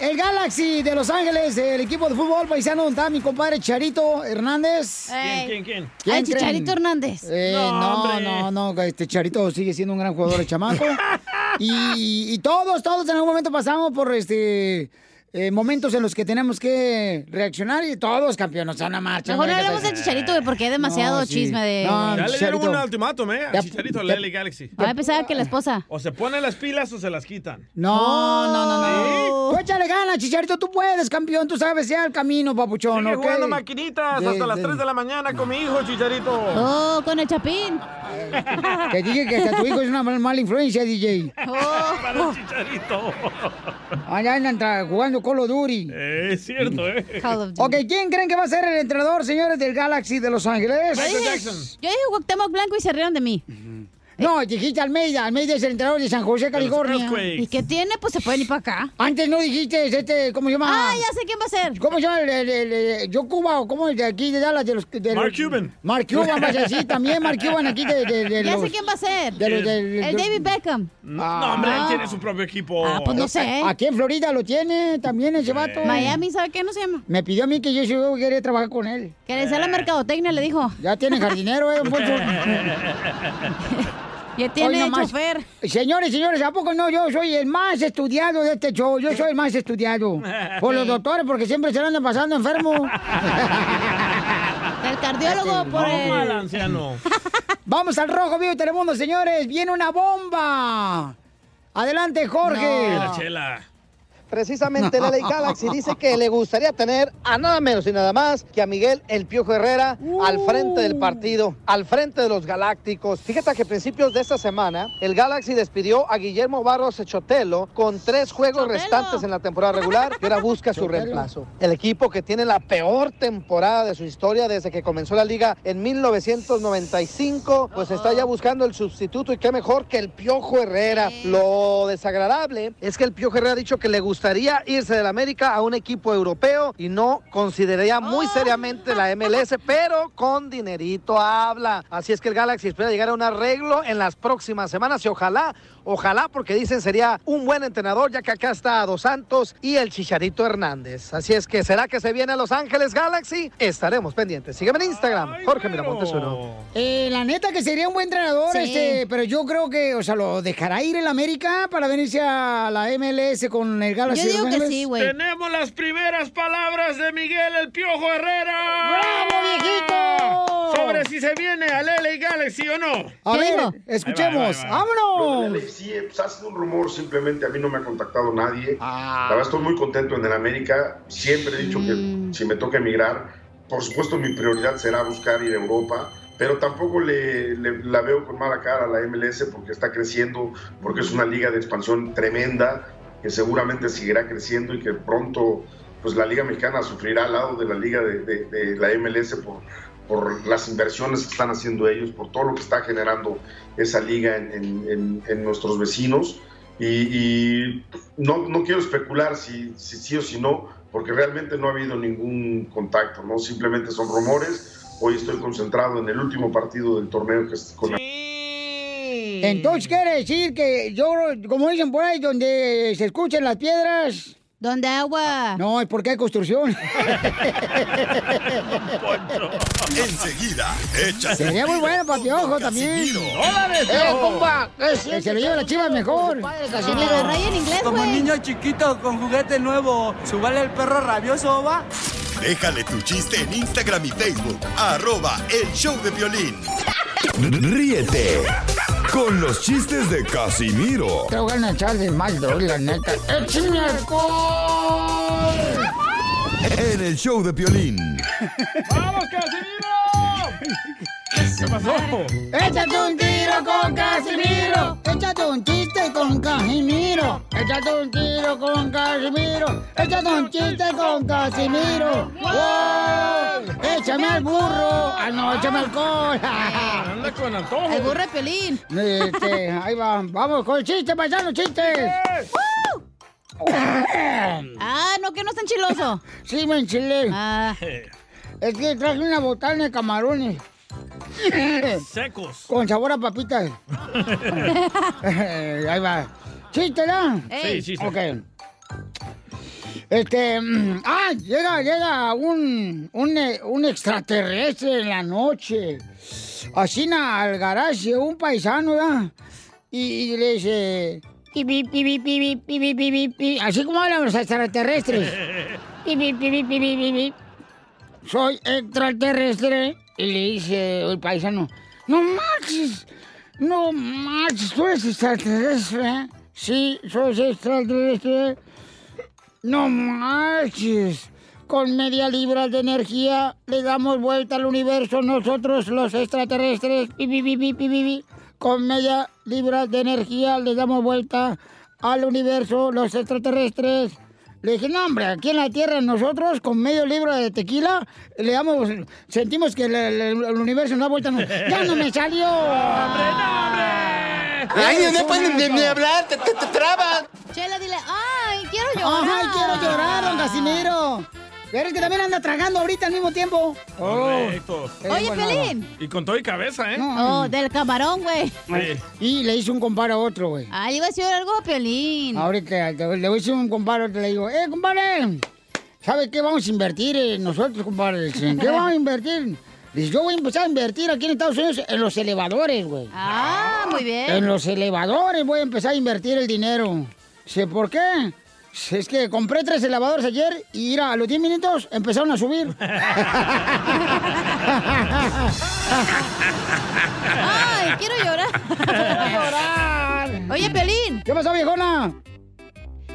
el Galaxy de Los Ángeles, el equipo de fútbol paisano donde está mi compadre Charito Hernández? Ey. ¿Quién, quién? ¿Quién Ay? Chicharito Hernández. Eh, No, no, no, no, este Charito sigue siendo un gran jugador de chamaco. <laughs> y, y todos, todos en algún momento pasamos por este eh, momentos en los que tenemos que reaccionar y todos campeones a una marcha. Mejor no hablemos de Chicharito, porque hay demasiado No, sí. chisme de... No, Ya le dieron Chicharito. un ultimátum, ¿eh? A Chicharito, a LA Galaxy. Ah, pensaba que la esposa. O se ponen las pilas o se las quitan. No, no, no, no. Sí. Échale ganas, Chicharito, tú puedes, campeón, tú sabes ya el camino, papuchón, Sigue ¿ok? jugando maquinitas De- hasta las de- 3 de la mañana con mi hijo, Chicharito. Oh, con el chapín. Que dije que hasta tu hijo es una mal- mala influencia, DJ. <laughs> Para Oh. el Chicharito. Allá andan tra- jugando Call of Duty. Eh, es cierto, ¿eh? Call of Duty. Ok, ¿quién creen que va a ser el entrenador, señores, del Galaxy de Los Ángeles? Michael dije, Jackson. yo dije Cuauhtémoc Blanco y se rieron de mí. No, dijiste Almeida. Almeida es el entrenador de San José, California. ¿Y qué tiene? Pues se pueden ir para acá. Antes no dijiste, este, ¿cómo se llama? Ah, ya sé quién va a ser. ¿Cómo se llama el, el, el- el- yo Cuba o cómo es de aquí de Dallas de los de Mark los- Cuban. Mark Cuban va a ser así también Mark Cuban aquí de, de, de <laughs> Ya los sé quién va a ser. de El David Beckham. No, hombre, él Ah. tiene su propio equipo. Ah, pues no sé. Aquí en Florida lo tiene también ese vato. Miami, ¿sabe qué no se llama? Me pidió a mí que yo, yo quería trabajar con él. Que le sea la mercadotecnia, le dijo. Ya tiene jardinero, eh, don <laughs> Poncho. <laughs> Ya Hoy tiene nomás. chofer. Señores, señores, ¿a poco no? Yo soy el más estudiado de este show. Yo soy el más estudiado. Por los <laughs> doctores, porque siempre se lo andan pasando enfermo. <laughs> El cardiólogo por No, al el... anciano. <laughs> Vamos al rojo vivo de Telemundo, señores. Viene una bomba. Adelante, Jorge. La chela. Precisamente la ley Galaxy dice que le gustaría tener a nada menos y nada más que a Miguel El Piojo Herrera al frente del partido, al frente de los Galácticos. Fíjate que a principios de esta semana el Galaxy despidió a Guillermo Barros Echotelo con tres juegos Chotelo. restantes en la temporada regular y ahora busca su reemplazo. El equipo que tiene la peor temporada de su historia desde que comenzó la liga en 1995, pues está ya buscando el sustituto y qué mejor que el Piojo Herrera. Lo desagradable es que el Piojo Herrera ha dicho que le gustaría irse del América a un equipo europeo y no consideraría muy seriamente la MLS, <laughs> pero con dinerito habla. Así es que el Galaxy espera llegar a un arreglo en las próximas semanas y ojalá, ojalá, porque dicen sería un buen entrenador, ya que acá está Dos Santos y el Chicharito Hernández. Así es que será que se viene a Los Ángeles Galaxy. Estaremos pendientes. Sígueme en Instagram, Jorge. Miramontes uno. Eh, la neta que sería un buen entrenador, Sí. este, pero yo creo que, o sea, lo dejará ir el América para venirse a la MLS con el Galaxy. Yo de digo que sí, güey. Tenemos las primeras palabras de Miguel El Piojo Herrera. ¡Bravo, viejito! Sobre si se viene al LA Galaxy o no. A escuchemos. Ahí va, ahí va, ahí Lo ¡Vámonos! LAFC, pues ha sido un rumor, simplemente a mí no me ha contactado nadie. Ah. La verdad estoy muy contento en el América. Siempre he dicho Mm. que si me toca emigrar, por supuesto mi prioridad será buscar ir a Europa. Pero tampoco le, le- la veo con mala cara a la MLS porque está creciendo, porque es una liga de expansión tremenda que seguramente seguirá creciendo y que pronto pues la liga mexicana sufrirá al lado de la liga de, la MLS por, por las inversiones que están haciendo ellos, por todo lo que está generando esa liga en, en- nuestros vecinos. Y, no, no quiero especular si, si sí o si no, porque realmente no ha habido ningún contacto, ¿no? Simplemente son rumores. Hoy estoy concentrado en el último partido del torneo que es con la- Entonces quiere decir que yo, como dicen por ahí, donde se escuchan las piedras, ¿Dónde agua? No, es porque hay construcción. <laughs> Enseguida, échate. Sería muy bueno para Piojo también. ¡Dólares, ¡Eh, compa! Que se lo lleve la chiva mejor. Casimiro. raya en inglés, Como niño chiquito con juguete nuevo, ¿subale el perro rabioso, va? Déjale tu chiste en Instagram y Facebook. Arroba El Show de Violín. Ríete con los chistes de Casimiro Te voy a echar de mal, la neta. ¡Échame alcohol! en El Show de Violín. ¡Vamos, Casimiro! ¿Qué pasó? Échate un tiro con Casimiro. Échate un chiste con Casimiro. Échate un tiro con Casimiro. Échate un chiste con Casimiro. ¡Wow! Échame al burro. Ah, no, échame alcohol. <laughs> Anda con antojo. El burro de pelín. Este, ahí va. Vamos con el chiste, paisano, chistes. Ah, no, que no está enchiloso. Sí, me enchilé. Ah. Es que traje una botana de camarones. Secos. Con sabor a papitas. Ahí va. ¿Chiste, ¿no? Sí, sí, sí. Ok. Este, ah, llega, llega un, un, extraterrestre en la noche. Así al garaje, un paisano, ¿verdad? Y, y le dice. Así como hablan los extraterrestres. Soy extraterrestre y le dice el paisano. No marches. No marches. ¿Tú eres extraterrestre? Sí, soy extraterrestre. No marches. Con media libra de energía le damos vuelta al universo nosotros los extraterrestres. Pi, pi. Con media libra de energía le damos vuelta al universo los extraterrestres. Le dije, no, hombre, aquí en la Tierra nosotros con medio libro de tequila le damos, sentimos que el, el- el universo no da vuelta. no- ¡Ya no me salió! ¡Hombre, no, hombre! Ay, no pueden ni- ni hablar, te, te, te trabas. Chela, dile, ay, quiero llorar. ¡Ay, quiero llorar, don Casimiro! Pero es que también anda tragando ahorita al mismo tiempo. Correcto. Oye, Pelín. Y con todo y cabeza, ¿eh? Oh, del camarón, güey. Sí. Y le hizo un comparo a otro, güey. Ah, iba a decir algo a Pelín. Ahorita te- le voy a decir un comparo, te le digo, ¡eh, compadre! ¿Sabe qué vamos a invertir eh, nosotros, compadre? Dice, ¿En qué vamos a invertir? Dice, yo voy a empezar a invertir aquí en Estados Unidos en los elevadores, güey. Ah, muy bien. En los elevadores voy a empezar a invertir el dinero. Dice, ¿por qué? Es que compré tres elevadores ayer y mira, a los 10 minutos empezaron a subir. <laughs> Ay, quiero llorar. Quiero llorar. Oye, Pelín. ¿Qué pasó, viejona?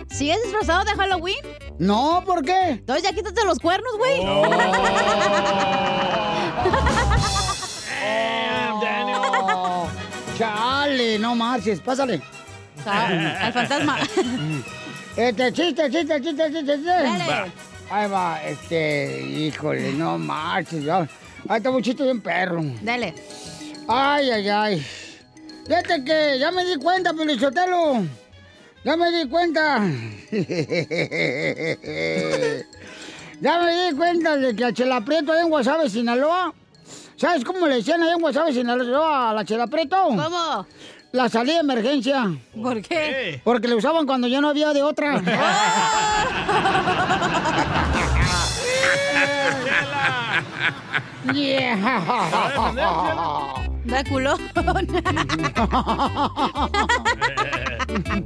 ¿Sigues disfrazado de Halloween? No, ¿por qué? Entonces ya quítate los cuernos, güey. Oh, <laughs> chale, no marches, pásale. Ah, al fantasma. Este, chiste, chiste, chiste, chiste, chiste. Va. Ahí va, este, híjole, no marches, ya. Ahí está un chiste bien perro. Dale. Ay, ay, ay. Fíjate que ya me di cuenta, Pelichotelo. Ya me di cuenta. <laughs> ya me di cuenta de que a Chela Prieto ahí en Guasave, Sinaloa. ¿Sabes cómo le decían ahí en Guasave, Sinaloa a la Chela Prieto? ¿Cómo? La salida de emergencia. ¿Por qué? Porque le usaban cuando ya no había de otra. Yeah. Da culón.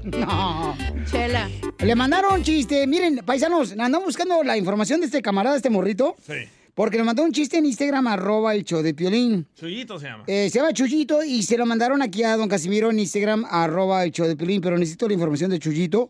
No. Chela. Le mandaron chiste. Miren, paisanos, andamos buscando la información de este camarada, este morrito. Sí. Porque le mandó un chiste en Instagram, arroba el show de Piolín. Chuyito se llama. Eh, se llama Chuyito y se lo mandaron aquí a don Casimiro en Instagram, arroba el show de Piolín, pero necesito la información de Chuyito.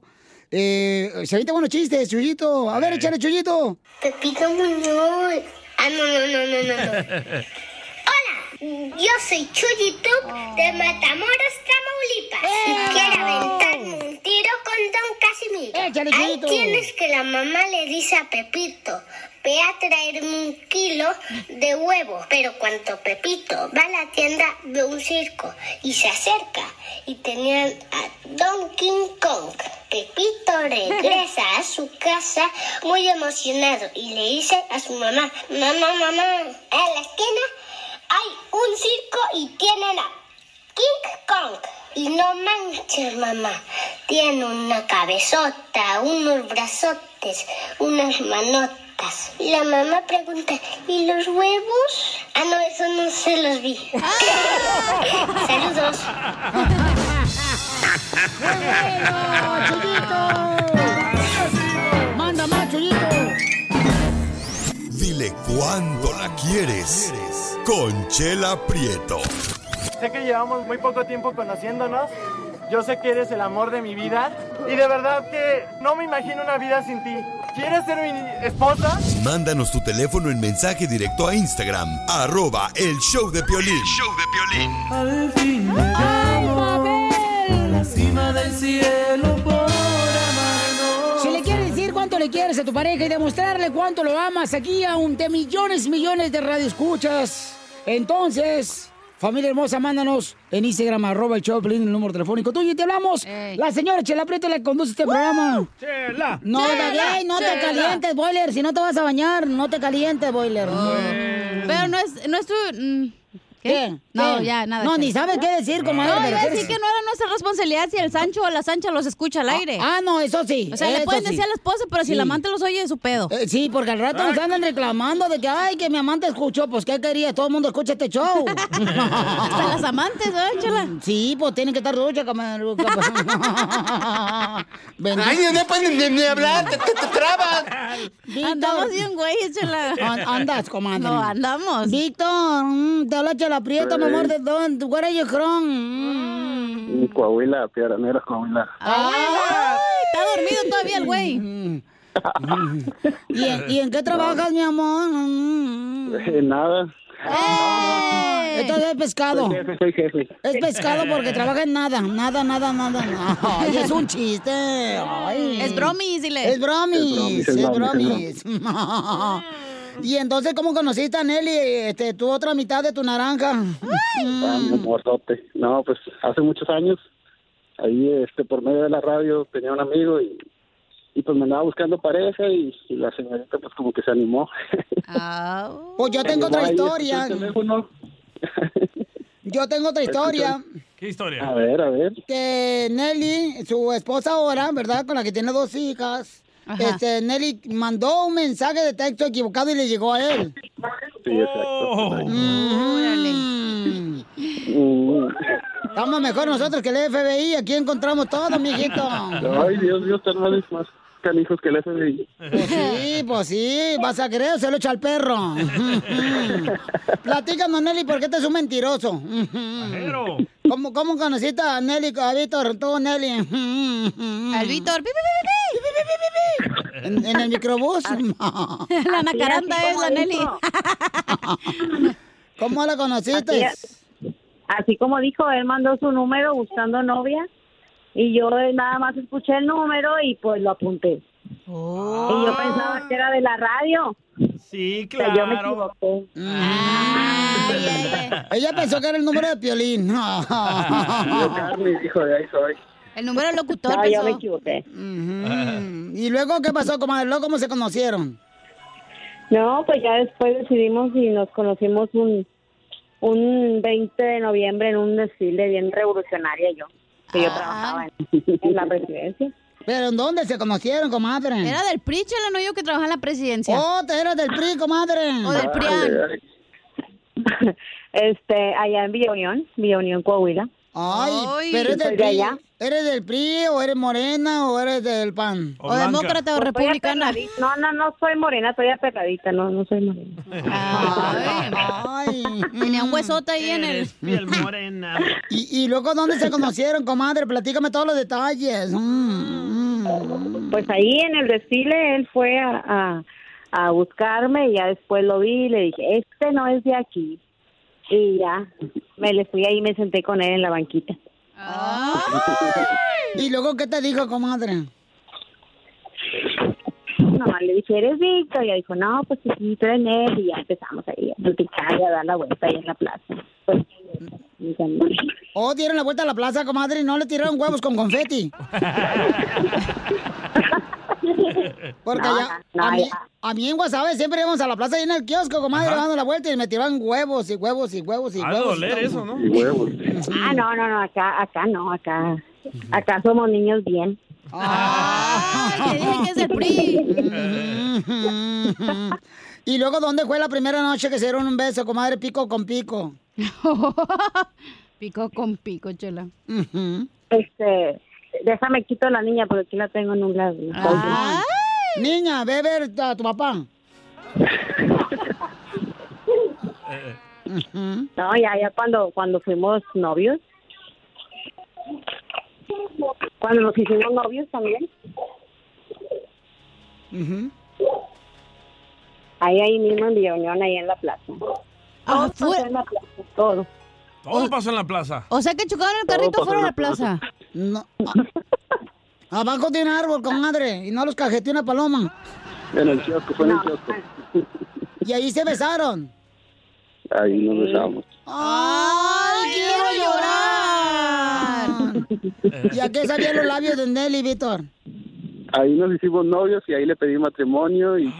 Eh, se avienta buenos chistes, Chuyito. A ver, échale, Chuyito. Pepito Muñoz. Ah, no, no, no, no, no. no. <laughs> Hola, yo soy Chuyito de Matamoros, Tamaulipas. Y quiero aventarme un tiro con Don Casimiro. Échale, Chuyito. quienes que la mamá le dice a Pepito, ve a traerme un kilo de huevo. Pero cuando Pepito va a la tienda, ve un circo y se acerca. Y tenían a Don King Kong. Pepito regresa a su casa muy emocionado y le dice a su mamá, mamá, mamá, en la esquina hay un circo y tienen a King Kong. Y no manches, mamá. Tiene una cabezota, unos brazotes, unas manotas. La mamá pregunta, ¿y los huevos? Ah, no, eso no se los vi. <laughs> Saludos. ¡Manda más! Dile cuándo la quieres. Conchela Prieto. Sé que llevamos muy poco tiempo conociéndonos. Yo sé que eres el amor de mi vida. Y de verdad que no me imagino una vida sin ti. ¿Quieres ser mi esposa? Mándanos tu teléfono en mensaje directo a Instagram, arroba el show de Piolín. show de Piolín. Al fin llegamos a la cima del cielo por amarnos. Si le quieres decir cuánto le quieres a tu pareja y demostrarle cuánto lo amas aquí a un de millones y millones de radioescuchas, entonces, familia hermosa, mándanos en Instagram, arroba el show el número telefónico tuyo y te hablamos. La señora Chela Prieto le conduce este programa. Chela. No, Chela, David, no te calientes, boiler. Si no te vas a bañar, no te calientes, boiler. Pero no es, no es tu... mm, ¿Qué? No, ¿Qué? ya, nada. No, ni sabes qué decir, comadre, No, pero iba a ¿qué decir que no era nuestra responsabilidad si el Sancho o la Sancha los escucha al aire. Ah, no, eso sí. O sea, le pueden sí. decir a la esposa, pero si Sí. el amante los oye, es su pedo. Eh, sí, porque al rato nos andan reclamando de que, ay, que mi amante escuchó. Pues, ¿qué quería? Todo el mundo escucha este show. <laughs> Hasta las amantes, ¿verdad, Chela? Sí, pues tienen que estar ducha. <laughs> Bendito. Ay, no pueden ni, ni hablar, te, te- te trabas. Andamos bien, güey, Chela. An- Andas, comadre. No, andamos. Víctor, mm, te habla Chela Prieto, mi amor, ¿de dónde? Where are you from? Mm. Coahuila, Piedranera, Coahuila. Ay, está dormido todavía el güey. ¿Y en, y en qué trabajas, mi amor? Mm. Eh, nada. Entonces es pescado. Soy jefe, soy jefe. Es pescado porque trabaja en nada, nada, nada, nada. Ay, es un chiste. Ay. Es bromis, dile. Es bromis, Es bromis, es es bromis. <laughs> Y entonces, ¿cómo conociste a Nelly, este, tu otra mitad de tu naranja? Ah, mi morzote. No, pues hace muchos años, ahí este por medio de la radio tenía un amigo y, y pues me andaba buscando pareja y, y la señorita pues como que se animó. Pues <laughs> yo tengo otra historia. Yo tengo otra historia. ¿Qué historia? A ver, a ver. que Nelly, su esposa ahora, ¿verdad? Con la que tiene dos hijas. Este, Nelly mandó un mensaje de texto equivocado y le llegó a él. Sí, exacto. Mm. Estamos mejor nosotros que el FBI. Aquí encontramos todo, mijito. Ay, Dios, Dios, tan mal más canijos que el FBI. <laughs> Pues sí, pues sí. Vas a creer, se lo echa al perro. <laughs> Platícanos, Nelly, ¿por qué te es un mentiroso? ¿Cómo, ¿Cómo conociste a Nelly, a Víctor, tú, Nelly? Al Víctor. pi, ¿En, en el microbús? <laughs> La nacaranda es la Nelly. ¿Cómo la conociste? Así, así como dijo, él mandó su número buscando novia y yo nada más escuché el número y pues lo apunté. Y yo pensaba que era de la radio. Sí, O sea, yo me claro. equivoqué. Ella pensó que era el número de Piolín. Yo, Carmen, hijo de ahí soy. El número del locutor No, yo pensó. me equivoqué. ¿Y luego qué pasó, comadre? ¿Luego cómo se conocieron? No, pues ya después decidimos y nos conocimos un, un 20 de noviembre en un desfile bien revolucionaria yo, que yo trabajaba en, en la presidencia. ¿Pero en dónde se conocieron, comadre? Era del PRI, Chela, no yo que trabaja en la presidencia. Oh, te eras del PRI, comadre. O del PRIAN. <laughs> Este, allá en Villa Unión, Villa Unión, Coahuila. Ay, pero eres soy del de PRI. allá. ¿Eres del PRI o eres morena o eres del PAN? O demócrata o Pues republicana. No, no, no soy morena, estoy aperradita, no, no soy morena. Ay. Tenía un huesote ahí en el... Piel morena. <laughs> ¿Y, y luego dónde se conocieron, comadre? Platícame todos los detalles. Mm, mm. Pues ahí en el desfile él fue a, a, a buscarme y ya después lo vi y le dije, este no es de aquí. Y ya, me le fui ahí y me senté con él en la banquita. ¿Y luego qué te dijo, comadre? Nomás le dije, ¿eres Víctor? Y ella dijo, no, pues sí, tú eres él. Y ya empezamos ahí a platicar y a dar la vuelta ahí en la plaza. Pues, cuando- Oh, dieron la vuelta a la plaza, comadre, y no le tiraron huevos con confeti. <laughs> <laughs> Porque No, allá, no, a, mí, ya. a mí en Guasave siempre íbamos a la plaza y en el kiosco, comadre, dando la vuelta y me tiraban huevos y huevos y huevos y de huevos. doler y eso, ¿no? Y huevos. Ah, no, no, no, acá, acá no, acá, acá somos niños bien. Te dije que es el PRI. y luego, ¿dónde fue la primera noche que se dieron un beso, comadre, pico con pico? <laughs> pico con pico, chela. Este, déjame quito a la niña porque aquí la tengo en un lado. Niña, ve a ver a tu papá. <laughs> No, ya, ya cuando, cuando fuimos novios. Cuando nos hicimos novios también. Ahí, ahí mismo en Villa Unión, ahí en la plaza. Ah, Todo pasó en la plaza, todo. Todo pasó en la plaza. O sea que chocaron el carrito fuera de la plaza. No. <laughs> Abajo un árbol, comadre, y no los cajeteó una paloma. En el kiosco, fue en el kiosco. <laughs> Y ahí se besaron. Ahí nos besamos. ¡Ay, quiero llorar! ¿Y a qué sabían los labios de Nelly, Víctor? Ahí nos hicimos novios y ahí le pedí matrimonio y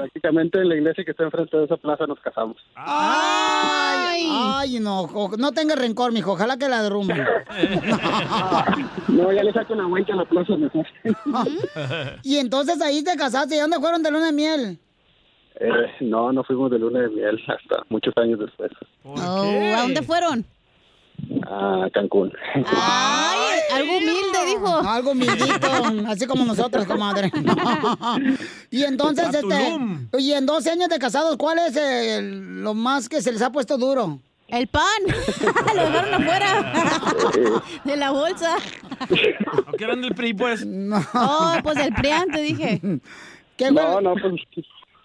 prácticamente en la iglesia que está enfrente de esa plaza nos casamos. ¡Ay! ¡Ay, no! No tenga rencor, mijo. Ojalá que la derrumben. <laughs> No, ya le saco una vuelta a la plaza mejor. y entonces ahí te casaste. ¿Y dónde fueron de luna de miel? Eh, no, no fuimos de luna de miel hasta muchos años después. Oh, ¿A dónde fueron? A Cancún. Ay, algo humilde, dijo. Algo humildito, así como nosotros, comadre. <laughs> y entonces, este, y en 12 años de casados, ¿cuál es el- lo más que se les ha puesto duro? El pan. <laughs> Lo dejaron afuera <laughs> de la bolsa. ¿No eran del PRI, pues? Oh, pues del PRIAN, te dije. no, no, pues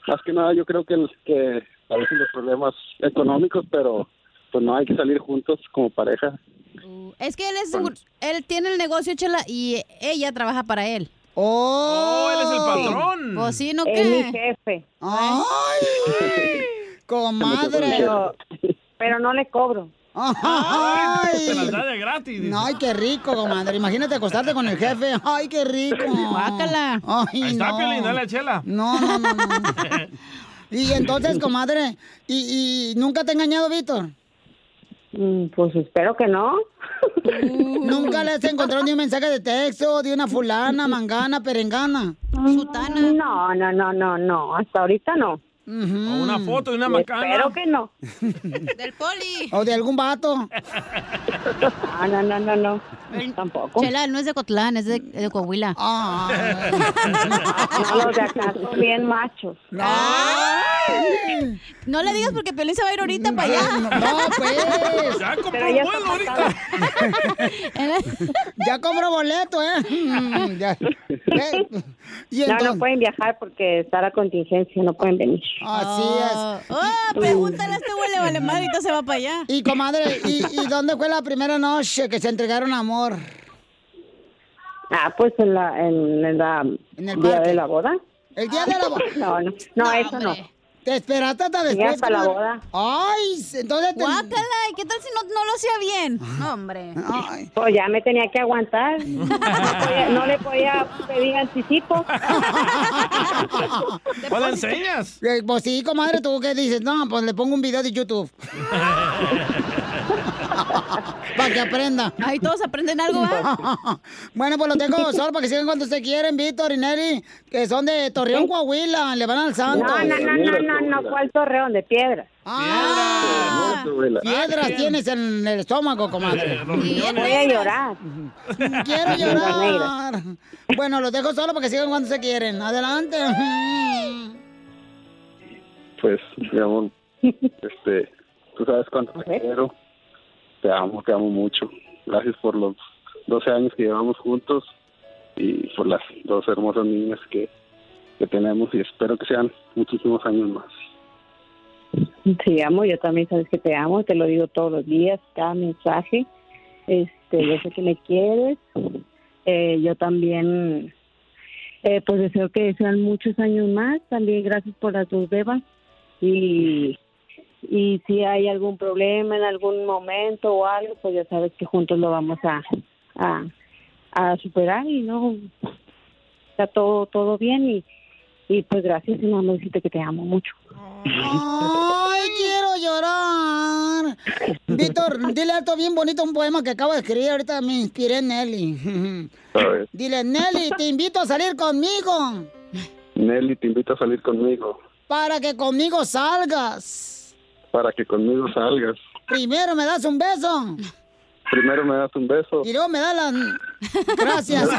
más que nada yo creo que, el- que a veces los problemas económicos, pero pues no hay que salir juntos como pareja. Es que él es él tiene el negocio, chela, y ella trabaja para él. ¡Oh! él es el patrón. Pues sí, ¿no Es qué? mi jefe. ¡Ay! Comadre. Pero, pero no le cobro. ¡Ay! Se las da de gratis. dice. Ay, qué rico, comadre. Imagínate acostarte con el jefe. Ay, qué rico. Guácala. Ay, Ahí está, no. Piolín, dale a Chela. No, no, no, no. <laughs> Y entonces, comadre, ¿y, y nunca te ha engañado, Víctor? Mm, Pues espero que no. <laughs> ¿Nunca le has encontrado ni un mensaje de texto de una fulana, mangana, perengana? Sutana. No, no, no, no, no. Hasta ahorita no. O una foto de una macana. Espero que no. <laughs> Del poli. ¿O de algún vato? Ah, <laughs> no, no, no, no. Tampoco. Chela, no es de Cotlán, es de, de Coahuila. Ah. No, los de acá son bien machos. Ay. No le digas porque Pelín se va a ir ahorita para allá. No, pues. Ya compró ya vuelo ahorita. Ya compró boleto, ¿eh? Mm, ya. <laughs> Eh, Y No, no pueden viajar porque está la contingencia, no pueden venir. así Oh, oh, pregúntale a este güey, le vale madre, ahorita se va para allá. es. Y comadre, ¿y, ¿y dónde fue la primera noche que se entregaron amor? Ah, pues en la, en, en la En el día parque. de la boda. ¿El día de la boda? No, no, no, eso no. ¿Te esperaste hasta Sí, después? hasta la boda. Ay, entonces... te- Guácala, ¿y qué tal si no, no lo hacía bien? No, hombre. Ay. Pues ya me tenía que aguantar. No, podía- no le podía pedir anticipo. <laughs> ¿Cuál enseñas? Eh, Pues sí, comadre, ¿tú qué dices? No, pues le pongo un video de YouTube. <laughs> <laughs> Para que aprenda. Ahí todos aprenden algo, ¿eh? <laughs> bueno, pues lo tengo solo para que sigan cuando se quieren, Víctor y Nelly, que son de Torreón, Coahuila, le van al No, Santos. no, no, no, no, no, ¿cuál torreón? De piedra. Ah, Abuela. piedras tienes en el estómago, comadre. Voy a llorar. Quiero <laughs> Piedras llorar. Bueno, los dejo solo para que sigan cuando se quieren. Adelante. Pues, mi amor, este, tú sabes cuánto te quiero. Te amo, te amo mucho. Gracias por los 12 años que llevamos juntos y por las dos hermosas niñas que, que tenemos y espero que sean muchísimos años más. Te amo, yo también sabes que te amo, te lo digo todos los días, cada mensaje. Este, yo sé que me quieres. Eh, yo también, eh, pues deseo que sean muchos años más. También gracias por las dos bebas. Y, y si hay algún problema en algún momento o algo, pues ya sabes que juntos lo vamos a, a, a superar y no, está todo todo bien y, y pues gracias y nada más decirte que te amo mucho. Ay, quiero llorar. Víctor, dile alto bien bonito un poema que acabo de escribir. Ahorita me inspiré en Nelly. Dile, Nelly, te invito a salir conmigo Nelly, te invito a salir conmigo para que conmigo salgas. Para que conmigo salgas. Primero me das un beso Primero me das un beso. y luego me das las... <laughs> Gracias.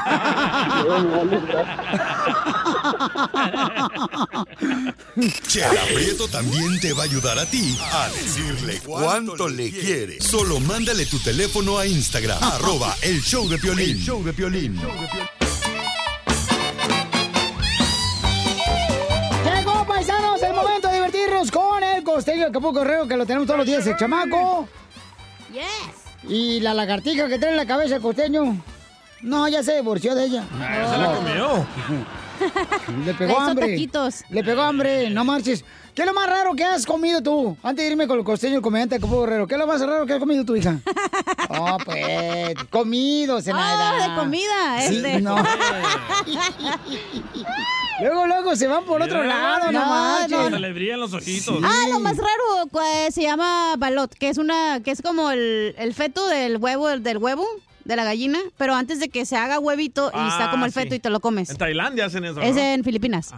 Chela Prieto también te va a ayudar a ti a decirle cuánto le quiere. Solo mándale tu teléfono a Instagram, <laughs> arroba el show de Piolín. El show de Piolín. Costeño de Acapulco Correo, que lo tenemos todos los días, el chamaco. Yes. Y la lagartija que trae en la cabeza el costeño. No, ya se divorció de ella. Ah, se la comió. <laughs> Le pegó Le hambre. taquitos. Le pegó hambre, no marches. ¿Qué es lo más raro que has comido tú? Antes de irme con el costeño, el comediante de Acapulco Guerrero. ¿Qué es lo más raro que has comido tu hija? <laughs> Oh, pues, comido, Zenaida. Ah, de comida, Sí, este. no. <laughs> luego, luego se van por otro lado, no, marches. Se le brillan los ojitos. Ah, lo más raro pues, se llama balot, que es una, que es como el, el feto del huevo, del huevo, de la gallina, pero antes de que se haga huevito y está Ah, como el sí. feto y te lo comes. En Tailandia hacen eso. Es ¿no? en Filipinas.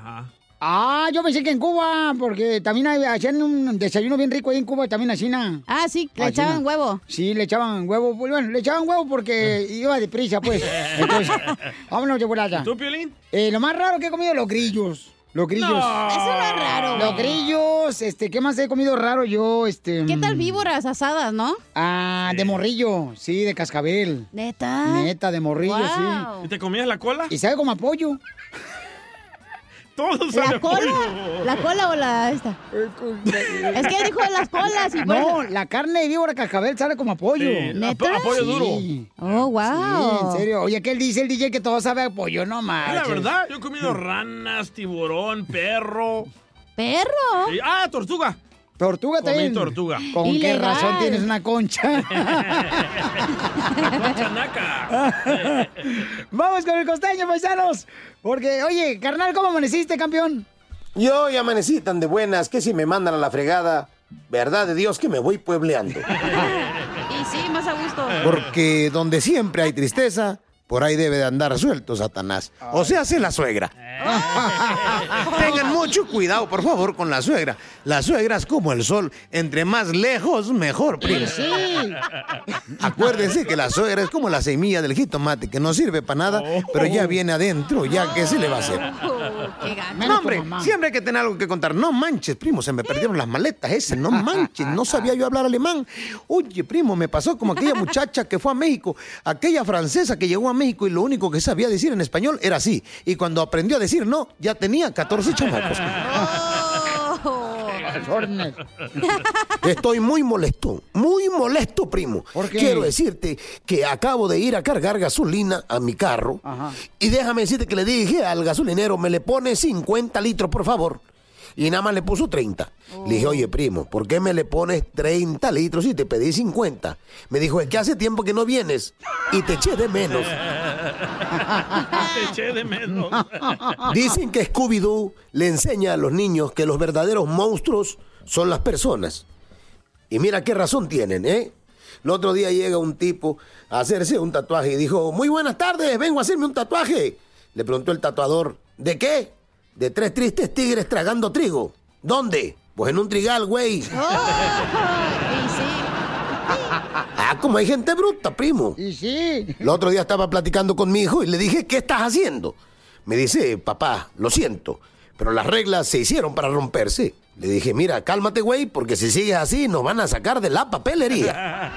Ah, yo pensé que en Cuba, porque también hay- hacían un desayuno bien rico ahí en Cuba, también así, ¿no? Ah, sí, le echaban huevo. Sí, le echaban huevo. Bueno, le echaban huevo porque iba deprisa, pues. Entonces, <laughs> vámonos de volada. ¿Tú, Piolín? Eh, lo más raro que he comido, los grillos. Los grillos. No. Eso no es raro, Los grillos, este, ¿qué más he comido raro yo? Este. ¿Qué tal víboras asadas, no? Ah, de morrillo, sí, de cascabel. ¿Neta? Neta, de morrillo, Wow. ¿Y te comías la cola? sí. Y sabe como apoyo. ¿La a cola? pollo. ¿La cola o la esta? Es que dijo las colas y No, la carne de víbora cascabel sabe como apoyo. Sí, ¿Neta? ap- apoyo duro. Sí. Oh, wow. Sí, en serio. Oye, ¿qué él dice el DJ que todo sabe a pollo? No Es más. la verdad, yo he comido ranas, tiburón, perro. ¿Perro? Sí, Ah, tortuga. Tortuga Comí también. tortuga. ¿Con qué razón tienes una concha? <laughs> Chanaca. <laughs> Vamos con el costeño, paisanos. Porque, oye, carnal, ¿cómo amaneciste, campeón? Yo ya amanecí tan de buenas que si me mandan a la fregada, verdad de Dios que me voy puebleando. <laughs> Y sí, más a gusto. Porque donde siempre hay tristeza, por ahí debe de andar suelto Satanás. O sea, hace la suegra. Tengan mucho cuidado, por favor, con la suegra. La suegra es como el sol. Entre más lejos, mejor, primo. Sí. Acuérdense que la suegra es como la semilla del jitomate, que no sirve para nada, pero ya viene adentro, ya que se le va a hacer. Oh, No, hombre, siempre hay que tener algo que contar. No manches, primo, se me perdieron las maletas esas. No manches, no sabía yo hablar alemán. Oye, primo, me pasó como aquella muchacha que fue a México, aquella francesa que llegó a México y lo único que sabía decir en español era así. Y cuando aprendió a decir no, ya tenía 14 chamacos. Estoy muy molesto, muy molesto, primo. Quiero decirte que acabo de ir a cargar gasolina a mi carro. Ajá. Y déjame decirte que le dije al gasolinero, me le pone 50 litros, por favor. Y nada más le puso 30. Le dije, oye, primo, ¿por qué me le pones 30 litros y te pedí 50? Me dijo, es que hace tiempo que no vienes y te eché de menos. <laughs> Te eché de menos. <laughs> Dicen que Scooby-Doo le enseña a los niños que los verdaderos monstruos son las personas. Y mira qué razón tienen, ¿eh? El otro día llega un tipo a hacerse un tatuaje y dijo, muy buenas tardes, vengo a hacerme un tatuaje. Le preguntó el tatuador, ¿de qué? De tres tristes tigres tragando trigo. ¿Dónde? Pues en un trigal, güey. <laughs> Oh, y sí. <laughs> Ah, como hay gente bruta, primo. Y sí. El otro día estaba platicando con mi hijo y le dije, ¿qué estás haciendo? Me dice, papá, lo siento, pero las reglas se hicieron para romperse. Le dije, mira, cálmate, güey, porque si sigues así nos van a sacar de la papelería.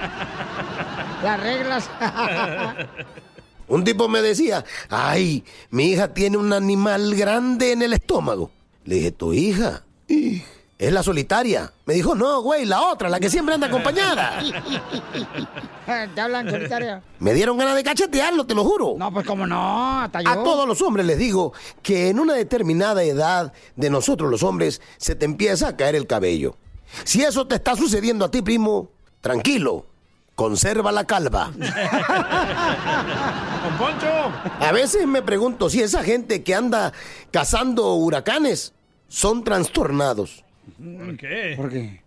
Las reglas. <laughs> Un tipo me decía, ay, mi hija tiene un animal grande en el estómago. Le dije, ¿tu hija? "Y, Es la solitaria. Me dijo, no, güey, la otra, la que siempre anda acompañada. <laughs> Te hablan solitaria. Me dieron ganas de cachetearlo, te lo juro. No, pues cómo no, hasta yo. A todos los hombres les digo que en una determinada edad de nosotros los hombres se te empieza a caer el cabello. Si eso te está sucediendo a ti, primo, tranquilo. Conserva la calva. <laughs> ¡Don Poncho! A veces me pregunto si esa gente que anda cazando huracanes son trastornados. ¿Por qué? ¿Por qué?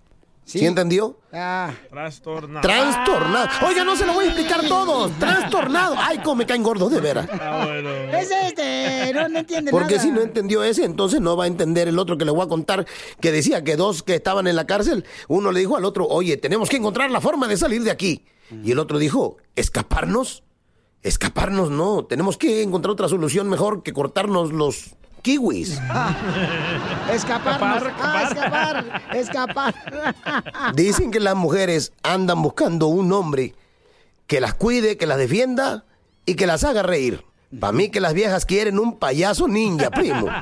¿Sí, entendió? Ah. Trastornado. Trastornado. Oiga, no se lo voy a explicar todo. Trastornado. Ay, cómo me caen gordos de veras. Ah, bueno. Es este, no, no entiende Porque nada. si no entendió ese, entonces no va a entender el otro que le voy a contar, que decía que dos que estaban en la cárcel, uno le dijo al otro, oye, tenemos que encontrar la forma de salir de aquí. Y el otro dijo, ¿escaparnos? Escaparnos no, tenemos que encontrar otra solución mejor que cortarnos los kiwis. Escapar, <laughs> ah, escapar, escapar. <laughs> Dicen que las mujeres andan buscando un hombre que las cuide, que las defienda y que las haga reír. Para mí que las viejas quieren un payaso ninja, primo. <laughs>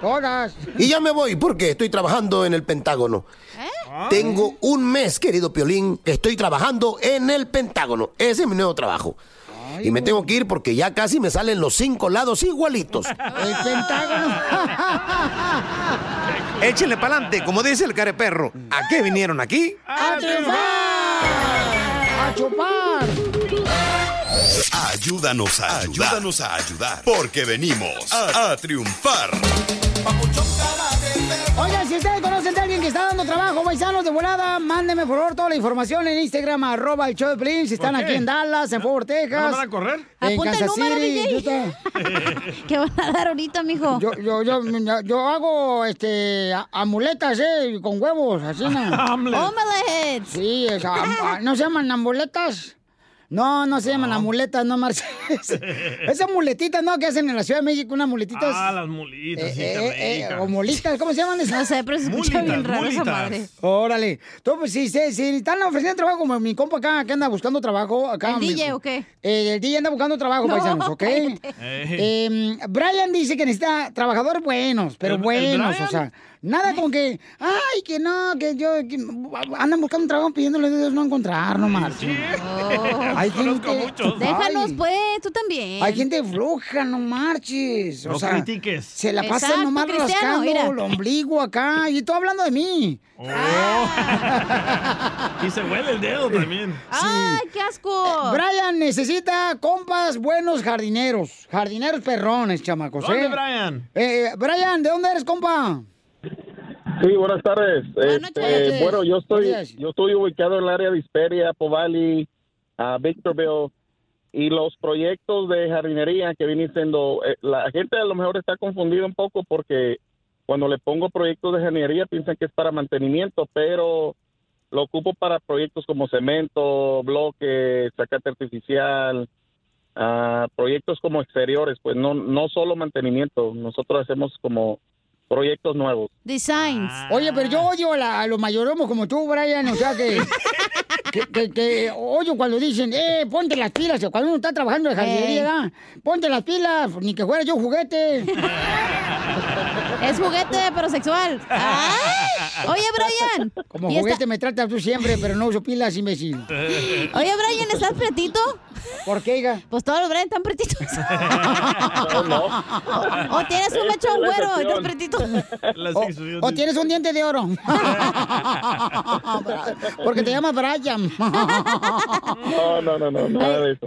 Todas. Y ya me voy porque estoy trabajando en el Pentágono. Tengo un mes, querido Piolín, que estoy trabajando en el Pentágono. Ese es mi nuevo trabajo. Y me tengo que ir porque ya casi me salen los cinco lados igualitos. El <laughs> Pentágono. Échenle pa'lante, como dice el careperro. ¿A qué vinieron aquí? ¡A triunfar! ¡A chupar! Ayúdanos a ayudar. Ayúdanos a ayudar. Porque venimos a, a triunfar. Oigan, si alguien que está dando trabajo, paisanos de volada, mándenme por favor toda la información en Instagram, arroba el show de Pelín, si están aquí en Dallas, en Fort Texas. ¿No van a correr? En Apunta el Kansas número, City, DJ. Utah. <laughs> ¿Qué van a dar ahorita, mijo? Yo, yo, yo, yo hago este amuletas, eh, con huevos, así no. <laughs> Omelets. Sí, a- ¿no se llaman amuletas? No, no se llaman amuletas, no, Marce. <laughs> Esas muletitas, ¿no? Que hacen en la Ciudad de México, unas muletitas. Ah, las mulitas, sí, Eh, eh, eh, o molitas, ¿cómo se llaman esas? No sé, pero se escucha Mulitas, bien raro esa madre. Órale. Tú, pues, sí, sí, sí, están ofreciendo trabajo como mi compa acá, que anda buscando trabajo. Acá, ¿El mi- DJ o qué? Eh, el DJ anda buscando trabajo, No, paisanos, ¿ok? Eh, Brian dice que necesita trabajadores buenos, pero ¿El- el buenos, o sea, nada como que, ay, que no, que yo, que andan buscando trabajo pidiéndole a Dios no encontrar, no marchen. <laughs> Hay Conozco gente, muchos. Déjanos, Ay. pues, tú también. hay gente floja, no marches. O No sea, critiques. se la pasan Exacto, nomás Cristiano, rascando mira. el ombligo acá, y tú hablando de mí. Oh. <laughs> y se huele el dedo también. ¡Ay, qué asco! Brian necesita compas buenos jardineros. Jardineros perrones, chamacos. ¿Dónde, ¿eh? Brian? Eh, Brian, ¿de dónde eres, compa? Sí, buenas tardes. Buenas Este, bueno, yo estoy, yo estoy ubicado en el área de Hisperia, Povali, a Victorville, y los proyectos de jardinería que vienen siendo, eh, la gente a lo mejor está confundida un poco porque cuando le pongo proyectos de jardinería piensan que es para mantenimiento, pero lo ocupo para proyectos como cemento, bloque, zacate artificial, ah, proyectos como exteriores, pues no, no solo mantenimiento, nosotros hacemos como proyectos nuevos. Designs. Oye, pero yo odio a, la- a los mayordomos como tú, Brian. O sea que, <laughs> que, que- que odio cuando dicen, eh, ponte las pilas. Cuando uno está trabajando de jardinería. ¿verdad? ponte las pilas, ni que fuera yo juguete. <laughs> Es juguete, pero sexual. ¡Ay! Oye, Brian. Como ¿y juguete esta- me tratas tú siempre, pero no uso pilas, imbécil. Oye, Brian, ¿estás pretito? ¿Por qué, hija? Pues todos los Brian están pretitos. <laughs> no. O, o tienes un mechón güero estás pretito. O, o tienes un diente de oro. <laughs> Porque te llamas Brian. No, no, no, no, nada de eso.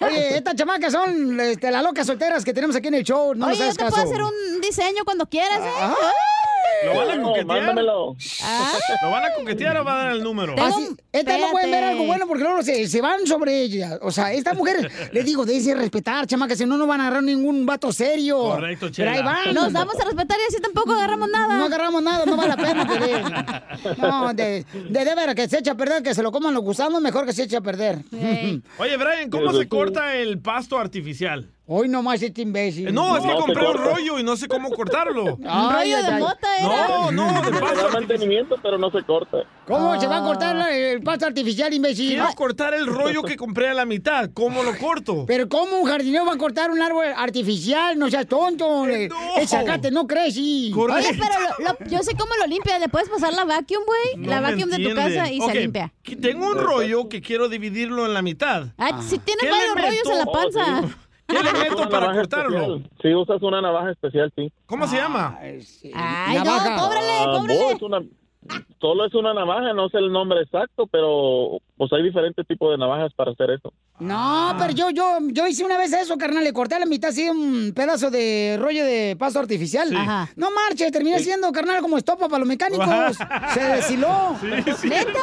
Oye, estas chamacas son este, las locas solteras que tenemos aquí en el show. No Oye, yo te puedo hacer un diseño cuando quieras, ¿eh? ¿Lo van a coquetear? mándamelo. ¿Lo van a coquetear o va a dar el número? Así, estas no pueden ver algo bueno porque luego se, se van sobre ella. O sea, estas mujeres, <laughs> les digo, déjense respetar, chamacas, si no, no van a agarrar ningún vato serio. Correcto, Pero ahí Chela. van. Nos damos a respetar y así tampoco agarramos nada. No agarramos nada, no vale la pena, <laughs> Piolín. No, de, de, de veras, que se echa a perder, que se lo coman los gusanos, mejor que se eche a perder. Oye, Brian, ¿cómo se corta el pasto artificial? Hoy nomás este imbécil. Eh, No, es que No compré un rollo y no sé cómo cortarlo. <laughs> Ay, ay, ay. No, no, de <laughs> Le pasto da mantenimiento, pero no se corta. ¿Cómo se va a cortar la- el pasto artificial, imbécil? Quiero cortar el rollo que compré a la mitad. ¿Cómo lo corto? Pero ¿cómo un jardinero va a cortar un árbol artificial? No seas tonto. Eh, El zacate no crece. Oye, pero lo- lo- yo sé cómo lo limpia. ¿Le puedes pasar la vacuum, güey? No la vacuum de tu casa y se limpia. Tengo un rollo que quiero dividirlo en la mitad. Ah, si tienes ¿Qué varios rollos en la meto? panza. ¿Qué le Usas meto una para cortarlo? especial. Sí, usas una navaja especial, sí. ¿Cómo se llama? Ay, Navaja. no, cóbrale, Ah, cóbrale. vos, una, solo es una navaja, no sé el nombre exacto, pero pues hay diferentes tipos de navajas para hacer eso. No, pero yo, yo, yo hice una vez eso, carnal. Le corté a la mitad así un pedazo de rollo de pasto artificial. Sí. Ajá. No marche, terminé siendo, carnal, como estopa para los mecánicos. <laughs> Se deshiló. Sí, sí. ¿Neta?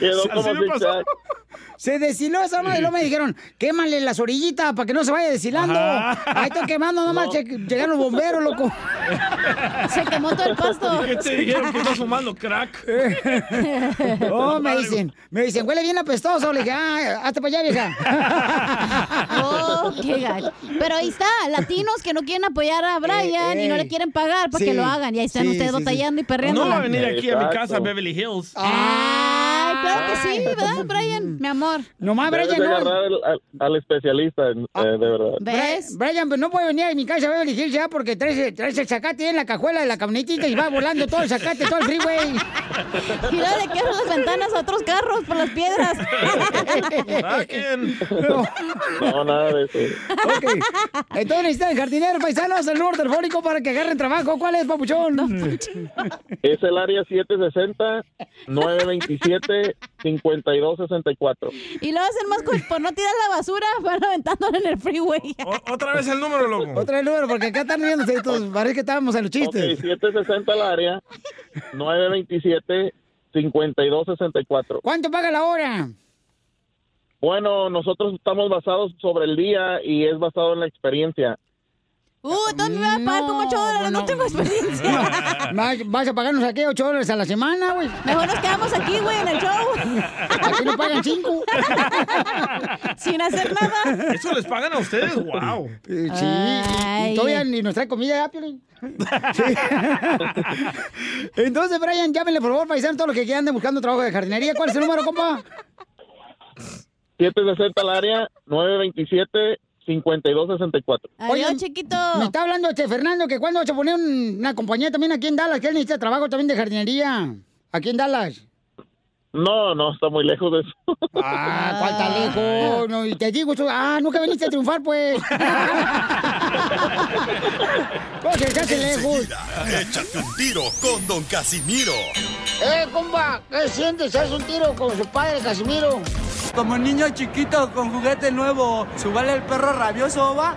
Quedó como. Se deshiló esa madre y luego me dijeron, quémale las orillitas para que no se vaya deshilando. Ajá. Ahí está quemando, no marche. Llegaron los bomberos, loco. <laughs> Se quemó todo el pasto. <laughs> ¿Qué te dijeron que estás fumando crack? <laughs> Oh, me dicen, me dicen, huele bien apestoso. Le dije, ah, hazte para allá, vieja. Oh, qué gacho. Pero ahí está, latinos que no quieren apoyar a Brian y no le quieren pagar para Sí. que lo hagan. Y ahí están Sí, ustedes sí, sí. batallando y perreando. No va a venir aquí a mi casa, a Beverly Hills. Ay, claro que sí, ¿verdad, Brian? Mi amor. Nomás, Debes Brian, no. al, al- al especialista, en- Ah. eh, de verdad. ¿Ves? Brian, pues no puede venir a mi casa a Hills ya porque traes, traes el zacate en la cajuela de la camionetita y va volando todo el zacate, todo el freeway. <laughs> Y luego le quedan las ventanas a otros carros por las piedras. <laughs> No, nada de eso. Ok. Entonces necesitan jardineros paisanos el número telefónico para que agarren trabajo. ¿Cuál es, papuchón? Es el área 760-927-5264. Y luego hacen más por no tirar la basura, <laughs> van aventándola en el freeway. otra vez el número, loco. <laughs> Otra vez el número, porque acá están riéndose estos. Parece que estábamos en los chistes. 760 al área, 927-5264. ¿Cuánto paga la hora? Bueno, nosotros estamos basados sobre el día y es basado en la experiencia. Uh, ¿dónde me vas a pagar como 8 dólares? No, tengo experiencia. Vas, <laughs> vas a pagarnos aquí 8 dólares a la semana, güey. Mejor nos quedamos aquí, güey, en el show. Aquí nos pagan 5. <laughs> Sin hacer nada. ¿Eso les pagan a ustedes? ¡Wow! Sí, y, y todavía ni nos trae comida Piolín. Sí. Entonces, Brian, llámenle por favor, paisano, todos los que quieran buscando trabajo de jardinería. ¿Cuál es el número, compa? 760 al área, 927-5264. Adiós, chiquito. Me está hablando este Fernando que cuando se pone un- una compañía también aquí en Dallas, que él necesita trabajo también de jardinería. Aquí en Dallas. No, no, está muy lejos de eso. Ah, ¿cuál está lejos? No, y te digo, tú- ah, nunca viniste a triunfar, pues. <laughs> Porque se hace lejos. Échate un tiro con Don Casimiro. Eh, compa, ¿qué sientes? ¿Haz un tiro con su padre, Casimiro? Como niño chiquito con juguete nuevo, ¿subale el perro rabioso, va?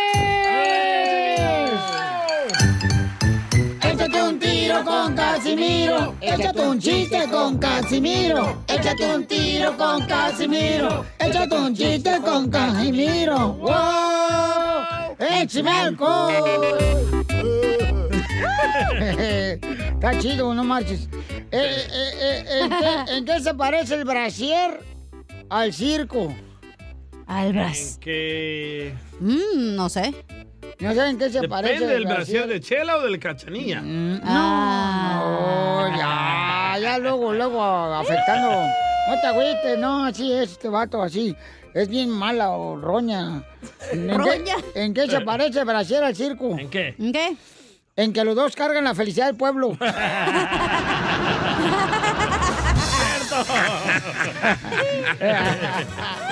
tiro con Casimiro. Échate un chiste con Casimiro. Échate un tiro con Casimiro. Échate un chiste con Casimiro. ¡Wow! ¡Échame! Está chido, no marches. Eh, eh, eh, ¿en, qué, en qué se parece el brasier al circo? Al bras. Que Mm, no sé. No sé en qué se parece. depende del el brasier de Chela o del Cachanilla. No, ya, ya luego, luego afectando. No te agüites, no, así es este vato, así. Es bien mala o roña. ¿En qué- Roña. ¿En qué se parece Brasier al circo? ¿En qué? ¿En qué? En que los dos cargan la felicidad del pueblo. <laughs> <laughs>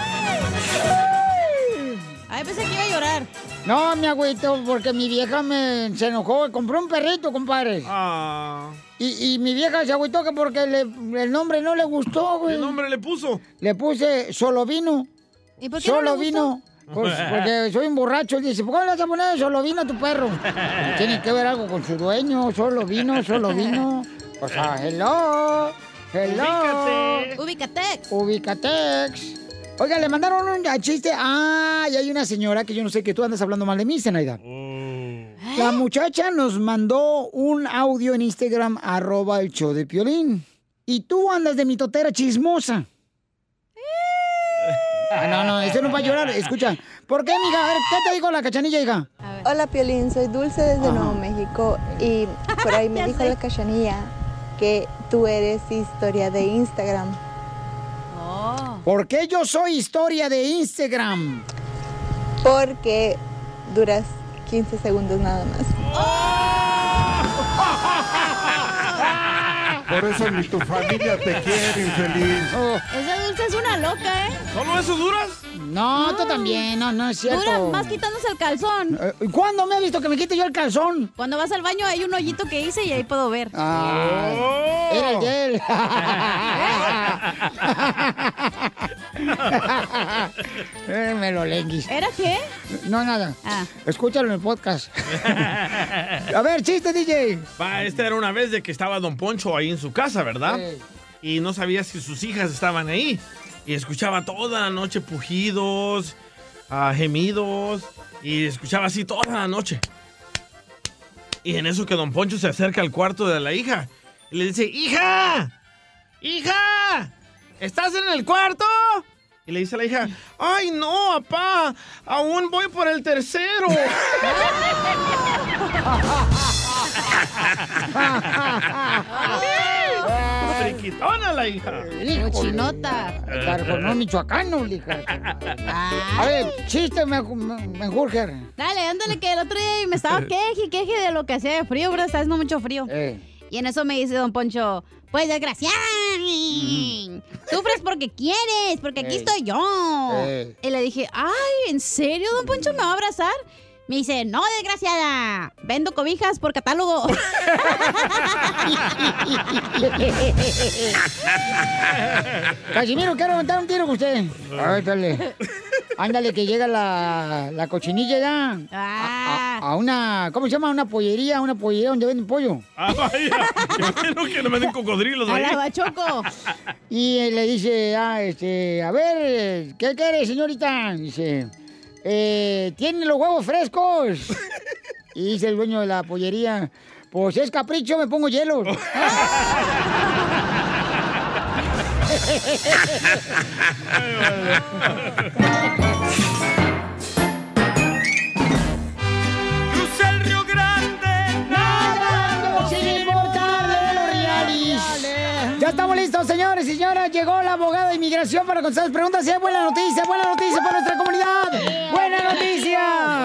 Ay, pensé que iba a llorar. No, mi agüito, porque mi vieja me se enojó. Compró un perrito, compadre. Ah. Y, y mi vieja se agüitó que porque le- el nombre no le gustó, güey. ¿Qué nombre le puso? Le puse solo vino. ¿Y por qué no Solo le gustó? vino. Pues <laughs> porque soy un borracho. Dice, ¿por qué le vas a poner solo vino a tu perro? Tiene que ver algo con su dueño. Solo vino, solo vino. O sea, hello. Hello. Ubícate. Ubicatex. Ubicatex. Oiga, le mandaron un chiste. Ah, y hay una señora que yo no sé que tú andas hablando mal de mí, Zenaida. La muchacha nos mandó un audio en Instagram, arroba el show de Piolín. Y tú andas de mitotera chismosa. Ah, no, no, eso no va a llorar. Escucha. ¿Por qué, mija? A ver, ¿qué te dijo la cachanilla, hija? Hola Piolín, soy Dulce desde Nuevo México y por ahí <laughs> me dijo sé. la cachanilla que tú eres historia de Instagram. ¿Por qué yo soy historia de Instagram? Porque duras 15 segundos nada más. Por eso ni tu familia te quiere, infeliz. Esa dulce es una loca, ¿eh? ¿Solo eso duras? No, tú también, no, no es cierto. Dura más quitándose el calzón. Eh, ¿Cuándo me ha visto que me quite yo el calzón? Cuando vas al baño hay un hoyito que hice y ahí puedo ver. Ah, Era el de él. <laughs> <laughs> <laughs> Eh, me lo lenguis. ¿Era qué? No, nada. Ah. Escúchalo en el podcast. A ver, chiste, DJ. Va, esta era una vez de que estaba Don Poncho ahí en su casa, ¿verdad? Y no sabía si sus hijas estaban ahí. Y escuchaba toda la noche pujidos, ah, gemidos, y escuchaba así toda la noche. Y en eso que Don Poncho se acerca al cuarto de la hija y le dice, ¡Hija! ¡Hija! ¿Estás en el cuarto? Y le dice a la hija, ¡Ay, no, papá! Aún voy por el tercero. <laughs> Friquitona la hija. Cochinota. Cargonón michoacano, hija. A ver, chiste, me, me, menjurger. Dale, ándale, que el otro día me estaba queje queje de lo que hacía de frío, bro. Está haciendo mucho frío. Eh. Y en eso me dice Don Poncho, pues desgraciada, <laughs> sufres porque quieres, porque aquí Ey. estoy yo. Ey. Y le dije, ay, ¿en serio, Don Poncho, me va a abrazar? Me dice, no, desgraciada, vendo cobijas por catálogo. <laughs> <laughs> Casimiro, quiero aventar un tiro con usted. Ay, dale. Ándale, que llega la, la cochinilla ya. A, a- a una, ¿cómo se llama? Una pollería, una pollería donde venden pollo. Ah, vaya. <laughs> Qué bueno que no me den cocodrilos A ahí. la bachoco. Y eh, le dice, ah, este, a ver, ¿qué quiere, señorita? Dice, eh, ¿tiene los huevos frescos? Y dice el dueño de la pollería, pues es capricho, me pongo hielo. <laughs> Cruza el Río Grande. Nadando sin importarle los realis. Ya estamos listos, señores y señoras. Llegó la abogada de inmigración para contestar las preguntas. Y hay buena noticia, buena noticia para nuestra comunidad. ¡Buenas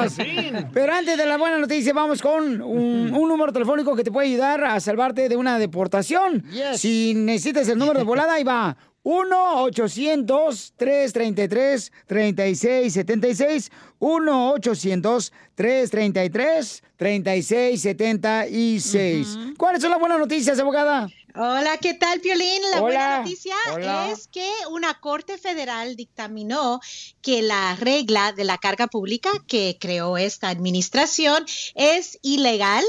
<laughs> Pero antes de la buena noticia, vamos con un, <laughs> un número telefónico que te puede ayudar a salvarte de una deportación. Si necesitas el número de volada, ahí va. 1-800-333-3676. 1-800-333-3676. ¿Cuáles son las buenas noticias, abogada? Hola, ¿qué tal, Piolín? La buena noticia Hola. es que una corte federal dictaminó que la regla de la carga pública que creó esta administración es ilegal,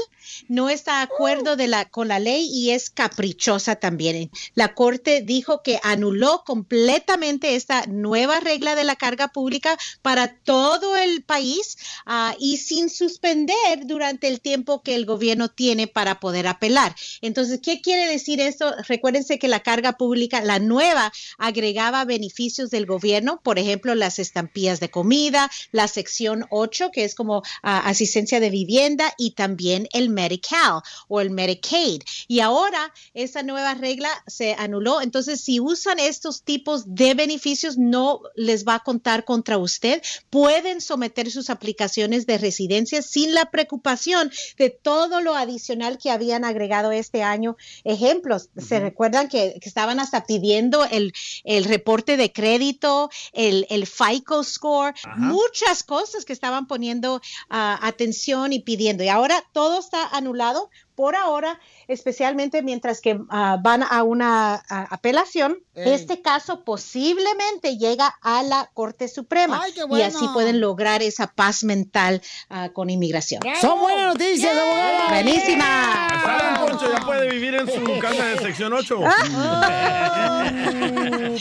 no está de acuerdo con la ley y es caprichosa también. La corte dijo que anuló completamente esta nueva regla de la carga pública para todo el país ah, y sin suspender durante el tiempo que el gobierno tiene para poder apelar. Entonces, ¿qué quiere decir esto? Recuérdense que la carga pública, la nueva, agregaba beneficios del gobierno, por ejemplo, las estampillas de comida, la sección 8, que es como ah, asistencia de vivienda, y también el Medi-Cal o el Medicaid. Y ahora esa nueva regla se anuló. Entonces, si usan estos tipos de beneficios, no les va a contar contra usted. Pueden someter sus aplicaciones de residencia sin la preocupación de todo lo adicional que habían agregado este año. Ejemplos, se recuerdan que, que estaban hasta pidiendo el, el reporte de crédito, el, el FICO score, muchas cosas que estaban poniendo ah, atención y pidiendo. Y ahora todo está anulado por ahora, especialmente mientras que ah, van a una ah, apelación. Ey. Este caso posiblemente llega a la Corte Suprema Ay, qué y así bueno. pueden lograr esa paz mental ah, con inmigración. Son buenas noticias, abogada. Buenísima. Está Don Poncho ya puede vivir en su casa de sección 8. <laughs>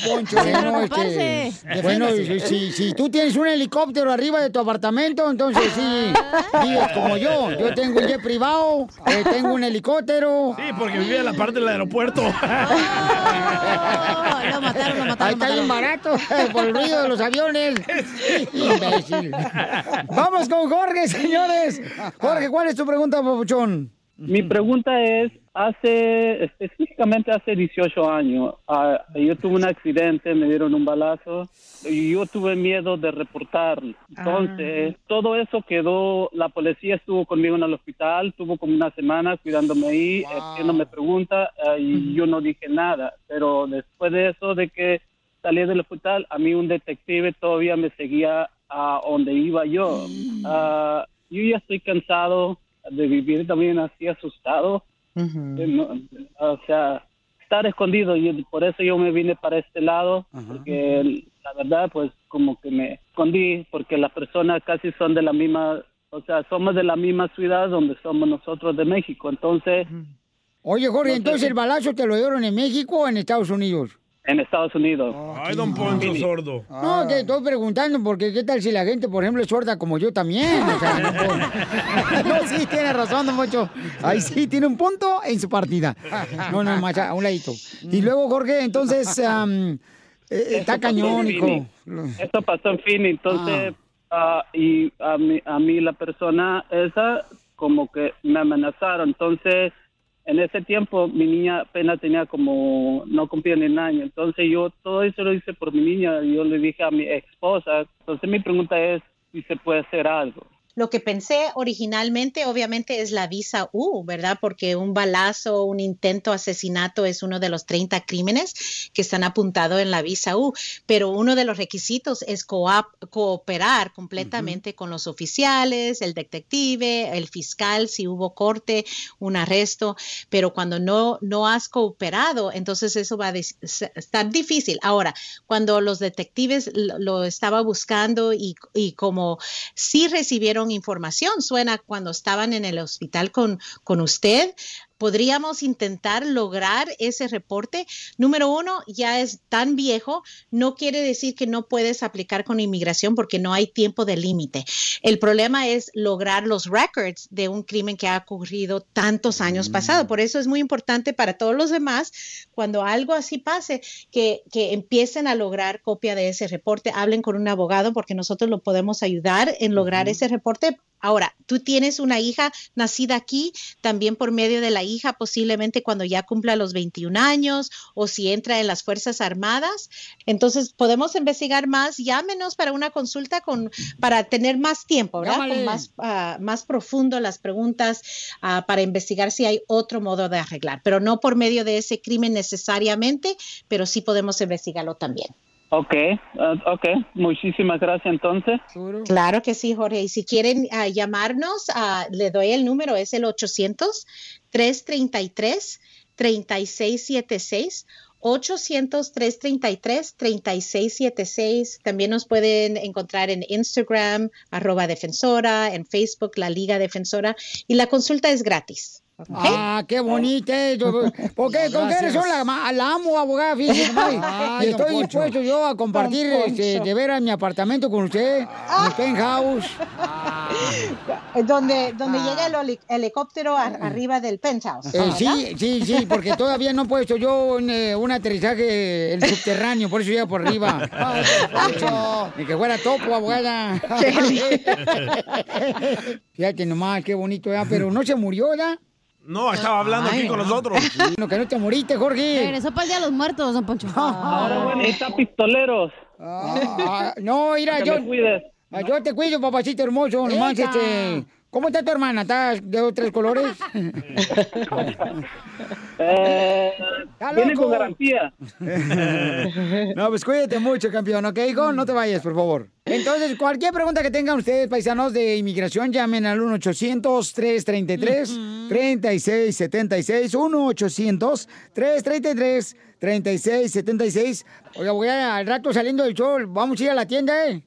Poncho, bueno, este, bueno, si, si- si tú tienes un helicóptero arriba de tu apartamento, entonces sí, vives como yo. Yo tengo un jet privado, eh, tengo un helicóptero. Sí, porque vive en la parte del aeropuerto. <laughs> lo mataron, lo mataron. Ahí está bien barato, por el ruido de los aviones. <laughs> Imbécil. Vamos con Jorge, señores. Jorge, ¿cuál es tu pregunta, papuchón? Mi pregunta es, hace, específicamente hace 18 años, ah, yo tuve un accidente, me dieron un balazo y yo tuve miedo de reportarlo. Entonces, todo eso quedó, la policía estuvo conmigo en el hospital, tuvo como una semana cuidándome ahí, haciéndome preguntas ah, y yo no dije nada. Pero después de eso, de que salí del hospital, a mí un detective todavía me seguía a donde iba yo. Ah, yo ya estoy cansado de vivir también así asustado. Eh, no, o sea, estar escondido y por eso yo me vine para este lado, porque la verdad pues como que me escondí porque las personas casi son de la misma, o sea, somos de la misma ciudad donde somos nosotros de México, entonces... Oye, Jorge, entonces el balazo te lo dieron en México o en Estados Unidos? En Estados Unidos. Ay, don Poncho sordo. No, te estoy preguntando porque qué tal si la gente, por ejemplo, es sorda como yo también. O sea, no, puedo- <laughs> No, sí, tiene razón, don Mocho. Ahí sí, tiene un punto en su partida. No, no, más a un ladito. Y luego, Jorge, entonces, eh, está Eso pasó cañón, en hijo. Phoenix. Esto pasó en Phoenix, entonces, ah, y a mí, a mí la persona esa como que me amenazaron, entonces, en ese tiempo mi niña apenas tenía como, no cumplía ni un año, entonces yo todo eso lo hice por mi niña, yo le dije a mi esposa, entonces mi pregunta es si se puede hacer algo. Lo que pensé originalmente, obviamente, es la visa U, ¿verdad? Porque un balazo, un intento asesinato es uno de los 30 crímenes que están apuntados en la visa U. Pero uno de los requisitos es cooperar completamente con los oficiales, el detective, el fiscal, si hubo corte, un arresto. Pero cuando no, no has cooperado, entonces eso va a estar difícil. Ahora, cuando los detectives lo, lo estaba buscando y, y como sí recibieron información, suena cuando estaban en el hospital con, con usted, podríamos intentar lograr ese reporte. Número uno, ya es tan viejo, no quiere decir que no puedes aplicar con inmigración porque no hay tiempo de límite. El problema es lograr los records de un crimen que ha ocurrido tantos años pasados. Por eso es muy importante para todos los demás, cuando algo así pase, que, que empiecen a lograr copia de ese reporte, hablen con un abogado porque nosotros lo podemos ayudar en lograr ese reporte. Ahora, tú tienes una hija nacida aquí, también por medio de la hija, posiblemente cuando ya cumpla los 21 años o si entra en las Fuerzas Armadas. Entonces, podemos investigar más. Llámenos para una consulta con, para tener más tiempo, ¿verdad? Llámale. Con más, ah, más profundo las preguntas ah, para investigar si hay otro modo de arreglar, pero no por medio de ese crimen necesariamente, pero sí podemos investigarlo también. Ok, ah, ok, muchísimas gracias entonces. Claro que sí, Jorge. Y si quieren ah, llamarnos, ah, le doy el número, es el 800-333-3676. 800-333-3676. También nos pueden encontrar en Instagram, arroba defensora, en Facebook, la Liga Defensora. Y la consulta es gratis. Ah, qué bonita. <laughs> Porque con qué razón la, la amo, abogada. <laughs> Ay, Y estoy dispuesto yo a compartir este, de veras mi apartamento con usted, mi penthouse. Eh, <laughs> Donde, donde llega el heli- helicóptero a- arriba del penthouse. Eh, sí, sí, sí, porque todavía no he puesto yo un, eh, un aterrizaje en subterráneo, por eso llega por arriba. Ni que fuera topo, abogada. Fíjate nomás, qué bonito, ¿ya? pero no se murió, ¿ya? No, estaba hablando aquí con nosotros. <laughs> No, que no te moriste, Jorge. Regresó para el Día de los Muertos, don Poncho. Ahora bueno, está pistoleros. Ah, no, mira, yo. me cuides. Ah, Yo te cuido, papacito hermoso. Nomás, Eca. este. ¿Cómo está tu hermana? ¿Está de otros tres colores? <laughs> Eh, viene con garantía. <laughs> No, pues cuídate mucho, campeón, ¿ok, hijo? No te vayas, por favor. Entonces, cualquier pregunta que tengan ustedes, paisanos de inmigración, llamen al 1-800-333-3676. 1-800-333-3676. Oiga, voy a, al rato saliendo del show, vamos a ir a la tienda, ¿eh?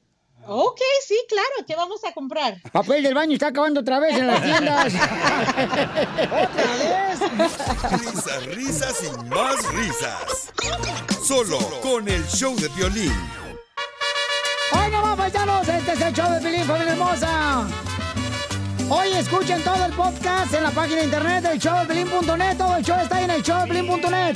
Ok, sí, claro. ¿Qué vamos a comprar? Papel del baño está acabando otra vez en las tiendas. Risas, risas y más risas. Solo con el show de violín. ¡Hoy no más, paisanos! Este es el show de Pilín, familia hermosa. Hoy escuchen todo el podcast en la página de internet del showdepiolín.net. Todo el show está ahí en el showdepiolín.net.